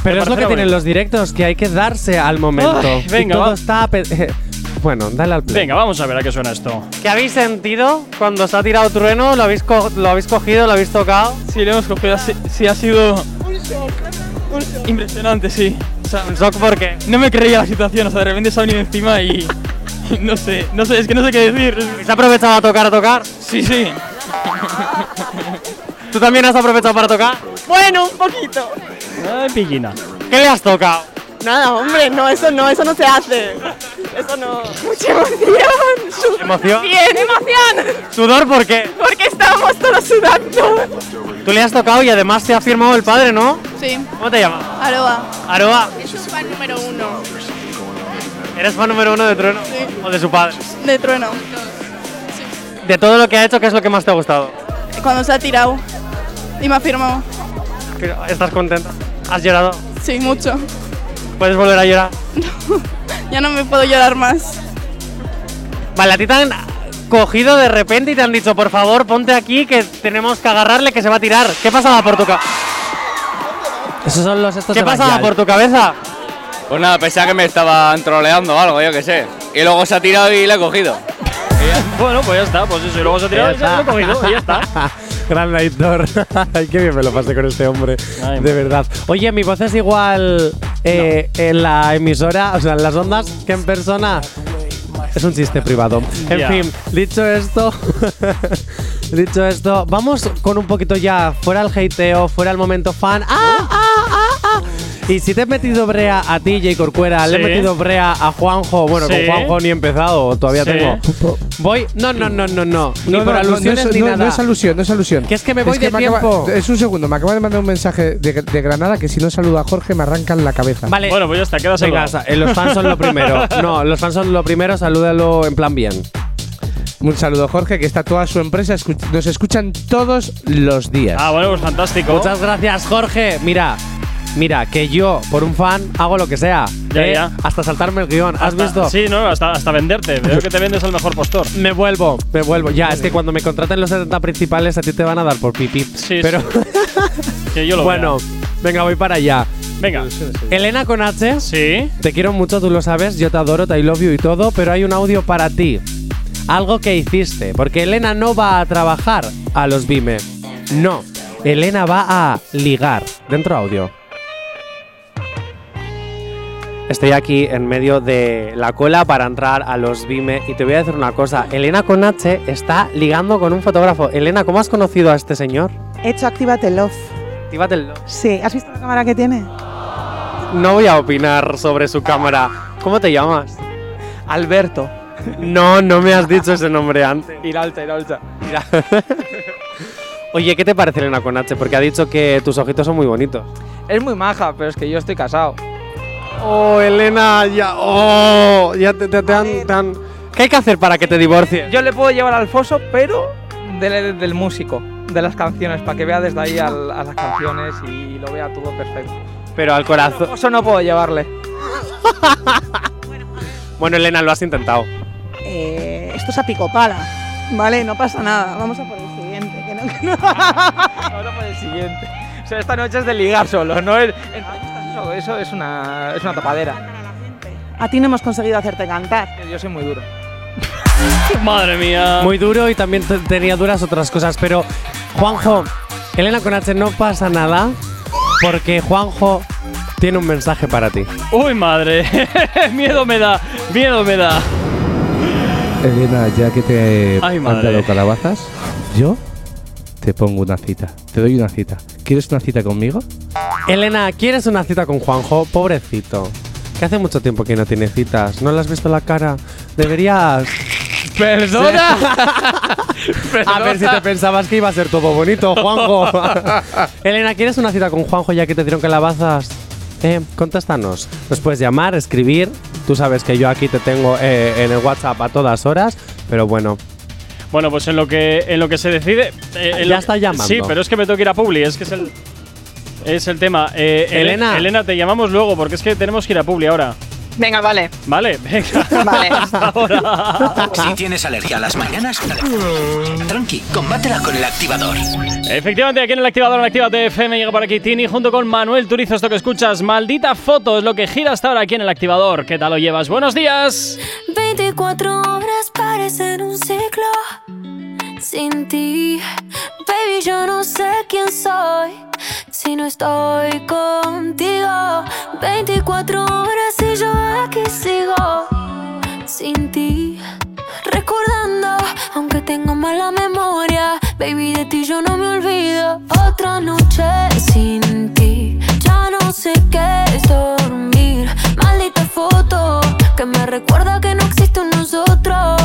Pero es lo que tienen los directos, que hay que darse al momento. Ay, venga, y todo va. está. bueno, dale al play. Venga, vamos a ver a qué suena esto. ¿Qué habéis sentido cuando se ha tirado trueno? ¿Lo habéis, co- lo habéis cogido? ¿Lo habéis tocado? Sí, lo hemos cogido. Sí, sí, ha sido impresionante, sí. O sea, ¿Un shock por qué? no me creía la situación. O sea, de repente se ha venido encima y. no sé, no sé, es que no sé qué decir. ¿Habéis aprovechado a tocar a tocar? Sí, sí. ¿Tú también has aprovechado para tocar? Bueno, un poquito. Ay, pillina. ¿Qué le has tocado? Nada, hombre, no, eso no, eso no se hace. Eso no. Mucha emoción. Su- ¿Emoción? Bien, emoción. ¿Sudor por qué? Porque estábamos todos sudando. Tú le has tocado y además te ha firmado el padre, ¿no? Sí. ¿Cómo te llamas? Aroa. Aroa. Es un fan número uno ¿Eres fan número uno de Trueno? ¿O de su padre? de Trueno. De todo lo que ha hecho, ¿qué es lo que más te ha gustado? Cuando se ha tirado y me ha firmado. ¿Estás contenta? ¿Has llorado? Sí, mucho. ¿Puedes volver a llorar? Ya no me puedo llorar más. Vale, a ti te han cogido de repente y te han dicho, por favor, ponte aquí que tenemos que agarrarle que se va a tirar. ¿Qué pasaba por tu cabeza? Esos son los estos ¿Qué de pasaba por tu cabeza? Pues nada, pensaba que me estaban troleando o algo, yo qué sé. Y luego se ha tirado y le he cogido. Bueno, pues ya está, pues eso, y luego se ha tirado y se lo he cogido, y ya está. Gran Aitor. Ay, qué bien me lo pasé con este hombre. Ay, de verdad. Oye, mi voz es igual eh, en la emisora, o sea, en las ondas, que en persona. Es un chiste privado. En fin, dicho esto, dicho esto, vamos con un poquito ya fuera el hateo, fuera el momento fan. ¡Ah, ah, ah, ah! Y si te he metido brea a ti, J. Corcuera, le he Sí. metido brea a Juanjo. Bueno, Sí. con Juanjo ni he empezado, todavía Sí. tengo. Voy. No, no, no, no, no. Ni No, por no, no, alusiones no, es, ni no, nada. no es alusión, no es alusión. Que es que me voy de acaba- tiempo. es un segundo, me acaba de mandar un mensaje de, de Granada que si no saludo a Jorge me arrancan la cabeza. Vale. Bueno, pues ya está, queda Venga, saludado. sa- eh, los fans son lo primero. No, los fans son lo primero, salúdalo en plan bien. Un saludo, Jorge, que está toda su empresa, escu- nos escuchan todos los días. Ah, bueno, pues fantástico. Muchas gracias, Jorge. Mira, mira, que yo, por un fan, hago lo que sea. Ya, ¿eh? ya. Hasta saltarme el guion. ¿Has Hasta- visto? Sí, no, hasta, hasta venderte. Veo que te vendes al mejor postor. Me vuelvo, me vuelvo. Ya, es que cuando me contraten los 70 principales, a ti te van a dar por pipí. Sí, Pero, Que yo lo bueno, venga, voy para allá. Venga. Elena con H. Sí. Te quiero mucho, tú lo sabes, yo te adoro, te I love you y todo, pero hay un audio para ti. Algo que hiciste, porque Elena no va a trabajar a los Vime. No, Elena va a ligar. Dentro audio. Estoy aquí en medio de la cola para entrar a los Vime y te voy a decir una cosa. Elena con H está ligando con un fotógrafo. Elena, ¿cómo has conocido a este señor? He hecho Actívate Love. Actívate el love. Sí, ¿has visto la cámara que tiene? No voy a opinar sobre su cámara. ¿Cómo te llamas? Alberto. No, no me has dicho ese nombre antes. Iralta, Iralta. Oye, ¿qué te parece Elena con H? Porque ha dicho que tus ojitos son muy bonitos. Es muy maja, pero es que yo estoy casado. Oh, Elena, ya. Oh, ya te, te- te han, te han- ¿Qué hay que hacer para que te divorcies? Yo le puedo llevar al foso, pero del, del músico, de las canciones, para que vea desde ahí al- a las canciones y lo vea todo perfecto. Pero al corazón. Al foso no puedo llevarle. Bueno, Elena, lo has intentado. Eh, esto es a pico pala. Vale, no pasa nada. Vamos a por el siguiente. que no- que no- Ahora por el siguiente. O sea, esta noche es de ligar solo, no es. Eso, eso es una, es una tapadera. A ti no hemos conseguido hacerte cantar. Yo soy muy duro. Madre mía. Muy duro y también te- tenía duras otras cosas. Pero, Juanjo, Elena con H, no pasa nada porque Juanjo tiene un mensaje para ti. Uy, madre. miedo me da. Miedo me da. Elena, ya que te Ay, han madre. dado calabazas, yo te pongo una cita. Te doy una cita. ¿Quieres una cita conmigo? Elena, ¿quieres una cita con Juanjo? Pobrecito. Que hace mucho tiempo que no tiene citas. ¿No le has visto la cara? Deberías. ¡Perdona! A ver si te pensabas que iba a ser todo bonito, Juanjo. Elena, ¿quieres una cita con Juanjo ya que te dieron calabazas? Eh, contéstanos. Nos puedes llamar, escribir. Tú sabes que yo aquí te tengo eh, en el WhatsApp a todas horas. Pero bueno, Bueno, pues en lo que, en lo que se decide. eh, Ya está llamando. Sí, pero es que me tengo que ir a Publi, es que es el. Es el tema. Eh, Ele- Elena. Elena, te llamamos luego porque es que tenemos que ir a Publi ahora. Venga, vale. Vale, venga. Vale. Hasta ahora. Si tienes alergia a las mañanas, tranqui, combátela con el activador. Efectivamente, aquí en el activador, en Actívate FM, llega por aquí Tini junto con Manuel Turizo. Esto que escuchas, maldita foto, es lo que gira hasta ahora aquí en el activador. ¿Qué tal lo llevas? Buenos días. 24 horas parecen un ciclo sin ti. Baby, yo no sé quién soy si no estoy contigo. 24 horas y yo aquí sigo sin ti. Recordando, aunque tengo mala memoria, baby, de ti yo no me olvido. Otra noche sin ti, ya no sé qué es dormir. Maldita foto que me recuerda que no existe un nosotros.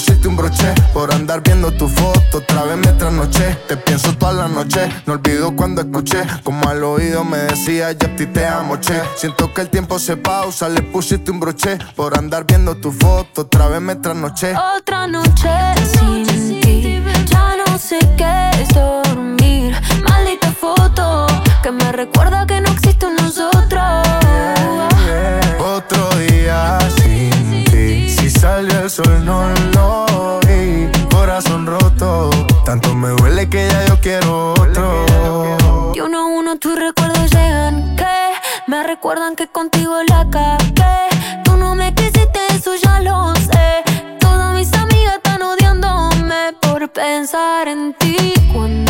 pusiste un broche Por andar viendo tu foto, otra vez me trasnoché Te pienso toda la noche, no olvido cuando escuché Como al oído me decía yo a ti te amo, che Siento que el tiempo se pausa, le pusiste un broche Por andar viendo tu foto, otra vez me trasnoché Otra noche sin ti, ya no sé qué es dormir. Maldita foto que me recuerda que no existe un nosotros. Sol no lo vi Corazón roto Tanto me duele que ya yo quiero otro Y uno a uno tus recuerdos llegan que me recuerdan que contigo la cagué. Tú no me quisiste, eso ya lo sé. Todas mis amigas están odiándome por pensar en ti cuando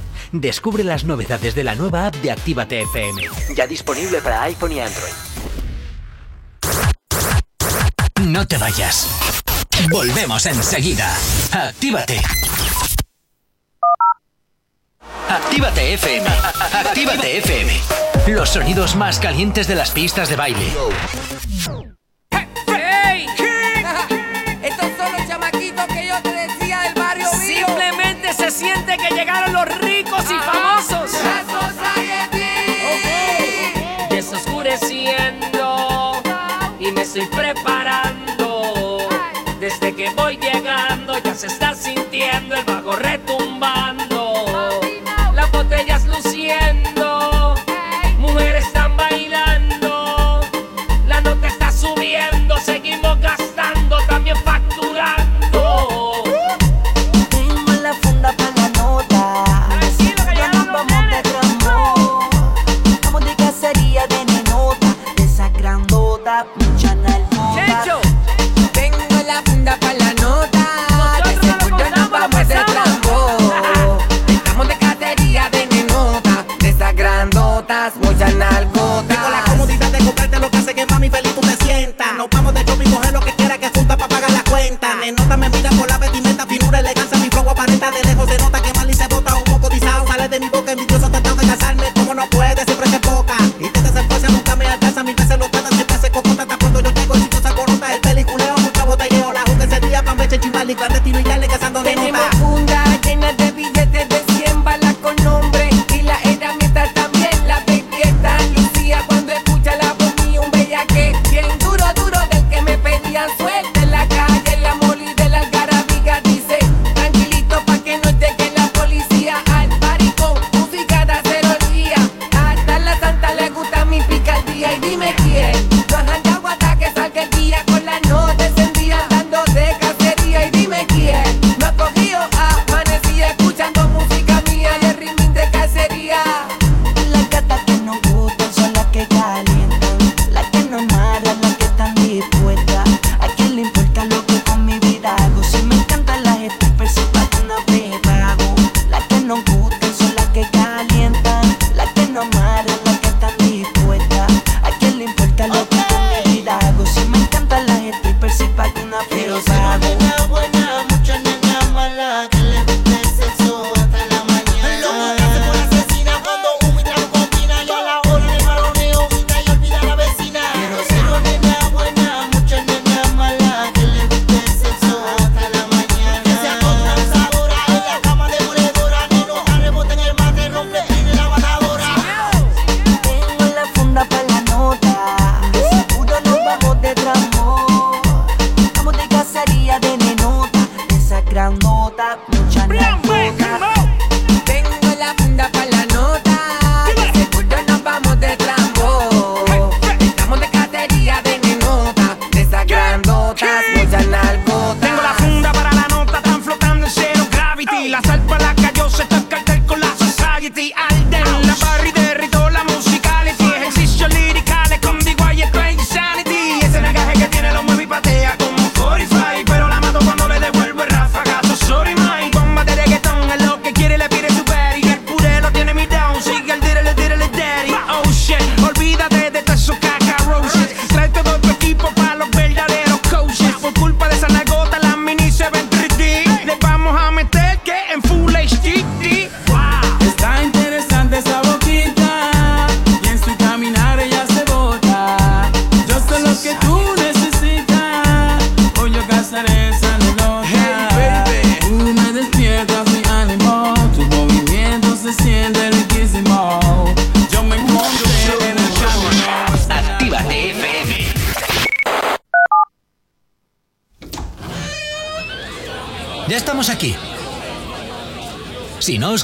Descubre las novedades de la nueva app de Actívate FM. Ya disponible para iPhone y Android. No te vayas. Volvemos enseguida. Actívate. Actívate FM. Actívate FM. Los sonidos más calientes de las pistas de baile. Estos son los que yo te decía barrio Simplemente se siente que llegaron estoy preparando. Desde que voy llegando ya se está sintiendo el bajo retumbando.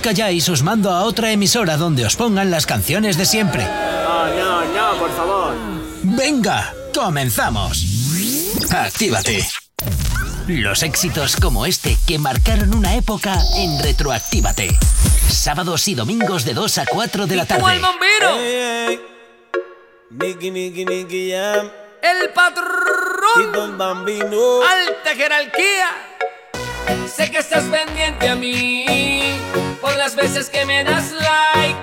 Calláis, os mando a otra emisora donde os pongan las canciones de siempre. No, no, no, por favor. Venga, comenzamos. Actívate. Los éxitos como este que marcaron una época en Retroactívate. Sábados y domingos de 2 a 4 de la tarde. el bombero! Nicky, Nicky, Nicky Jam. El patrón. Y Don Bambino. Alta jerarquía. Sé que estás pendiente a mí por las veces que me das like.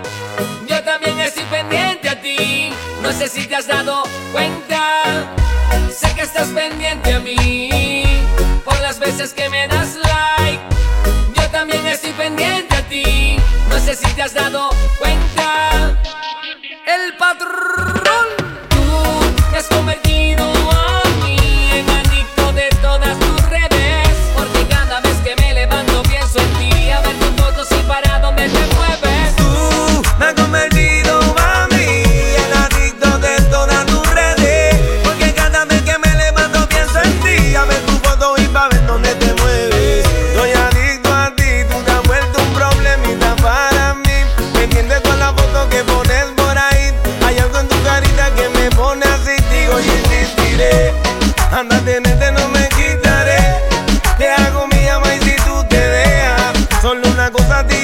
Yo también estoy pendiente a ti. No sé si te has dado cuenta. Sé que estás pendiente a mí por las veces que me das like. Yo también estoy pendiente a ti. No sé si te has dado cuenta.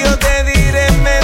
Yo te diré, me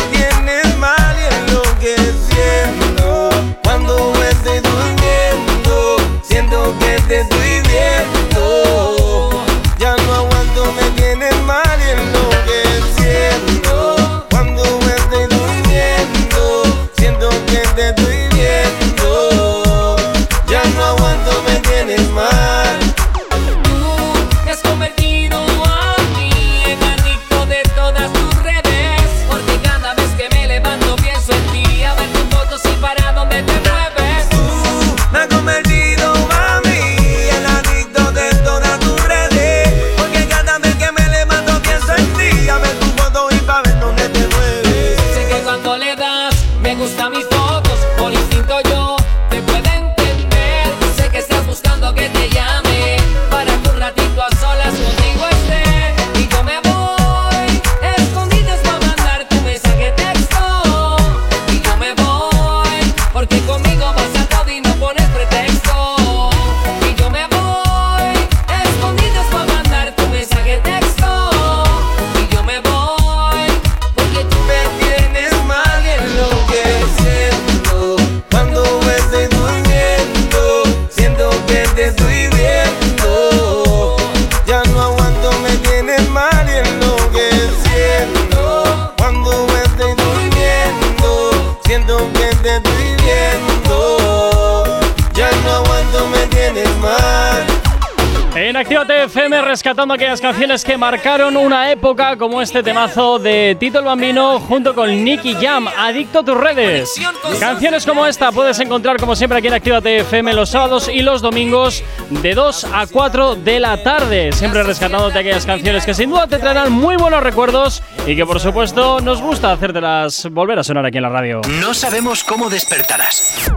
rescatando aquellas canciones que marcaron una época como este temazo de Tito el Bambino junto con Nicky Jam, Adicto a tus redes. Canciones como esta puedes encontrar como siempre aquí en Actívate FM los sábados y los domingos de 2 a 4 de la tarde. Siempre rescatándote aquellas canciones que sin duda te traerán muy buenos recuerdos y que por supuesto nos gusta hacértelas volver a sonar aquí en la radio. No sabemos cómo despertarás,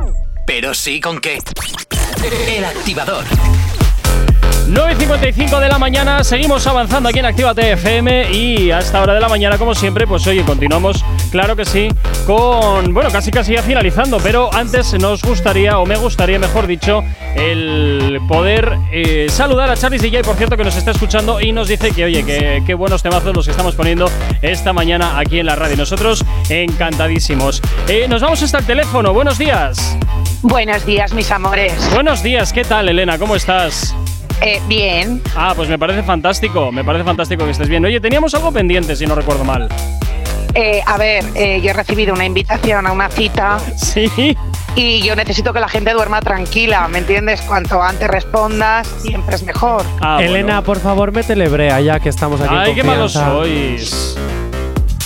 pero sí con qué. El activador. 9 y 55 de la mañana, seguimos avanzando aquí en Actívate FM y a esta hora de la mañana, como siempre, pues oye, continuamos, claro que sí, con, bueno, casi casi ya finalizando, pero antes nos gustaría, o me gustaría, mejor dicho, el poder eh, saludar a Charles DJ, por cierto, que nos está escuchando y nos dice que, oye, que qué buenos temazos los que estamos poniendo esta mañana aquí en la radio. Nosotros encantadísimos. Eh, nos vamos hasta el teléfono, buenos días. Buenos días, mis amores. Buenos días, ¿qué tal, Elena? ¿Cómo estás? Eh, bien. Ah, pues me parece fantástico, me parece fantástico que estés bien. Oye, teníamos algo pendiente, si no recuerdo mal. Eh, a ver, eh, yo he recibido una invitación a una cita. Sí. Y yo necesito que la gente duerma tranquila, ¿me entiendes? Cuanto antes respondas, siempre es mejor. Elena, por favor, métele brea ya que estamos aquí. en Ah, Ay, qué malos sois.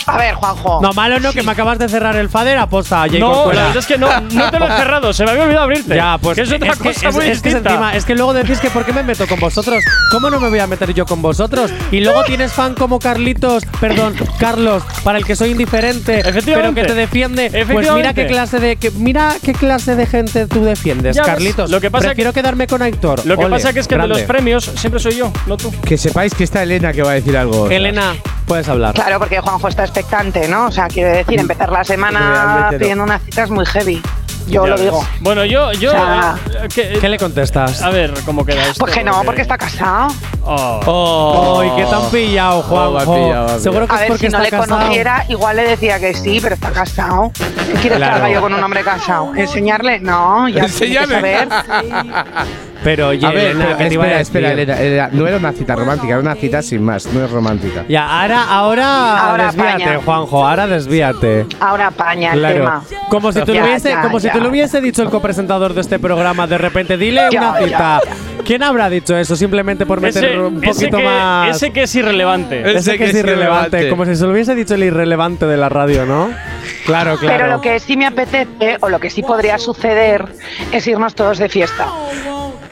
A ver, Juanjo. No, malo no, que me acabas de cerrar el fader aposta, Jay No, Corcuera. la verdad es que no, no te lo he cerrado, se me había olvidado abrirte. Ya, pues que es otra es que- cosa es- muy es que es distinta. encima, es que luego decís que por qué me meto con vosotros. ¿Cómo no me voy a meter yo con vosotros? Y luego tienes fan como Carlitos, perdón, Carlos, para el que soy indiferente, pero Efectivamente. que te defiende. Pues mira qué clase de que, mira qué clase de gente tú defiendes, Ya ves, Carlitos. lo que pasa Prefiero quedarme con Aitor. Lo que Ole, pasa que es que grande. de los premios siempre soy yo, no tú. Que sepáis que está Elena que va a decir algo. Elena, Puedes hablar. Claro, porque Juanjo está expectante, ¿no? O sea, quiere decir, empezar la semana pidiendo una cita es muy heavy. Yo Ya lo ves. digo. Bueno, yo. yo O sea, eh, ¿qué, ¿Qué le contestas? A ver, ¿cómo queda esto? Pues que no, porque está casado. Oh. ¡Ay, qué tan pillado, Juanjo! me has pillado, Seguro que A es ver, porque si no está le casado. conociera, igual le decía que sí, pero está casado. ¿Qué quieres Claro. que haga yo con un hombre casado? ¿Enseñarle? No, ya Enseñarle. saber. Pero oye, a ver, Elena, pero ¿qué te iba a espera, decir? espera, Elena, era- no era una cita romántica, era una cita sin más, no es romántica. Ya, ahora, ahora, Ahora desvíate, apaña. Juanjo, ahora desvíate. Ahora apaña el Claro. tema. Como si, te lo hubiese, ya, como si ya. te lo hubiese dicho el copresentador de este programa de repente, dile Ya, una cita. ya. ¿Quién habrá dicho eso? Simplemente por meter Ese, un ese poquito que, más. ese que es irrelevante. Ese Ese que que es es irrelevante, irrelevante. como si se lo hubiese dicho el irrelevante de la radio, ¿no? Claro, claro. Pero lo que sí me apetece, o lo que sí podría suceder, es irnos todos de fiesta.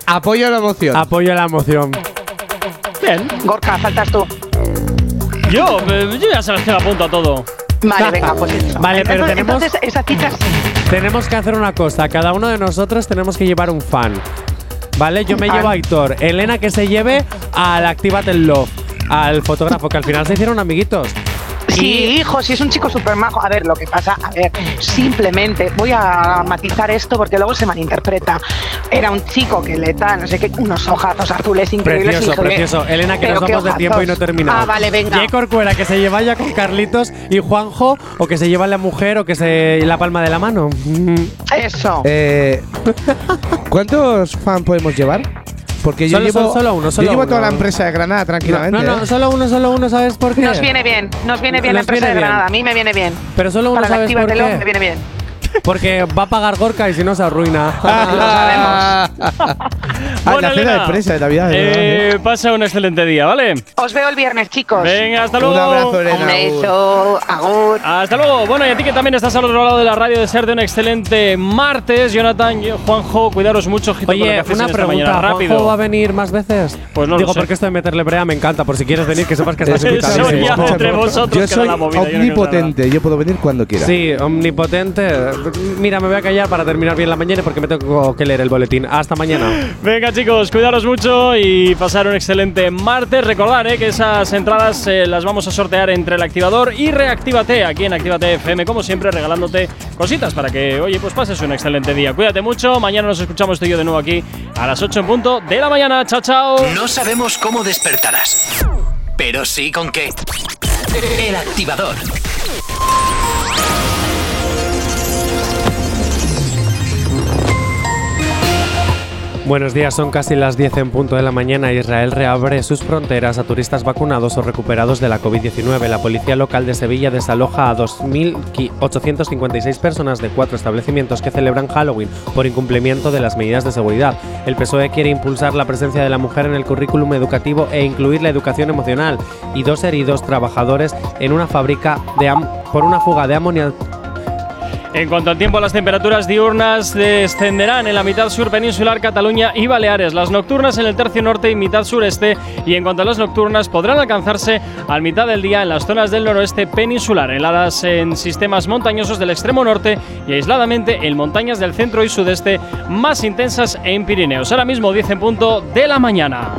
Apoyo la emoción. Apoyo la emoción. Bien. Gorka, faltas tú. Yo, eh, yo ya sabes que me apunto a todo. Vale, venga, pues eso. Vale, pero Entonces- tenemos- Entonces, esa cita sí. Tenemos que hacer una cosa. Cada uno de nosotros tenemos que llevar un fan. ¿Vale? Yo me llevo a Aitor. Elena que se lleve al Activate el Love. Al fotógrafo, que al final se hicieron amiguitos. Sí, hijo, sí es un chico súper majo. A ver, lo que pasa, a ver, simplemente voy a matizar esto porque luego se malinterpreta. Era un chico que le da, no sé qué, unos ojazos azules increíbles. Precioso, precioso. Elena, que nos vamos de tiempo y no terminamos. Ah, vale, venga. Jay Corcuera que se lleva ya con Carlitos y Juanjo, o que se lleva la mujer, o que se la palma de la mano. Eso. Eh, ¿Cuántos fan podemos llevar? Porque yo Solo- llevo, solo- solo uno, solo yo llevo uno. toda la empresa de Granada tranquilamente. No, no, ¿eh? solo uno, solo uno, ¿sabes por qué? Nos viene bien, nos viene bien la Nos empresa viene de bien. Granada. A mí me viene bien. Pero solo uno, Para la ¿sabes por qué? me viene bien. Porque va a pagar Gorka y si no se arruina. Ah, Bueno, la cena de empresa de Navidad. de verdad, ¿eh? Eh, pasa un excelente día, ¿vale? Os veo el viernes, chicos. Venga, hasta luego. Un abrazo, Elena. Un beso, agur. Hasta luego. Bueno, y a ti que también estás al otro lado de la radio, desearte un excelente martes. Jonathan, yo- Juanjo, cuidaros mucho, ojito con lo que Oye, una pregunta. mañana. ¿Juanjo Rápido. va a venir más veces? Pues no lo Digo, sé. porque esto de meterle brea me encanta. Por si quieres venir, que sepas que estás Eso invitadísimo. ya Escúchame, entre vosotros yo soy la movida, yo no omnipotente, yo puedo venir cuando quiera. Sí, omnipotente. Mira, me voy a callar para terminar bien la mañana porque me tengo que leer el boletín. Hasta mañana. Venga chicos, cuidaros mucho y pasar un excelente martes. Recordad eh, que esas entradas eh, las vamos a sortear entre el activador y Reactívate aquí en Actívate FM, como siempre, regalándote cositas para que, oye, pues pases un excelente día. Cuídate mucho, mañana nos escuchamos tú y yo de nuevo aquí a las 8 en punto de la mañana. Chao, chao. No sabemos cómo despertarás, pero sí con qué. El activador. Buenos días, son casi las 10 en punto de la mañana. Israel reabre sus fronteras a turistas vacunados o recuperados de la COVID-19. La policía local de Sevilla desaloja a 2.856 personas de cuatro establecimientos que celebran Halloween por incumplimiento de las medidas de seguridad. El PSOE quiere impulsar la presencia de la mujer en el currículum educativo e incluir la educación emocional. Y dos heridos trabajadores en una fábrica por una fuga de amonio En cuanto al tiempo, las temperaturas diurnas descenderán en la mitad sur peninsular, Cataluña y Baleares. Las nocturnas en el tercio norte y mitad sureste. Y en cuanto a las nocturnas, podrán alcanzarse al mitad del día en las zonas del noroeste peninsular, heladas en sistemas montañosos del extremo norte y aisladamente en montañas del centro y sudeste, más intensas en Pirineos. Ahora mismo 10 en punto de la mañana.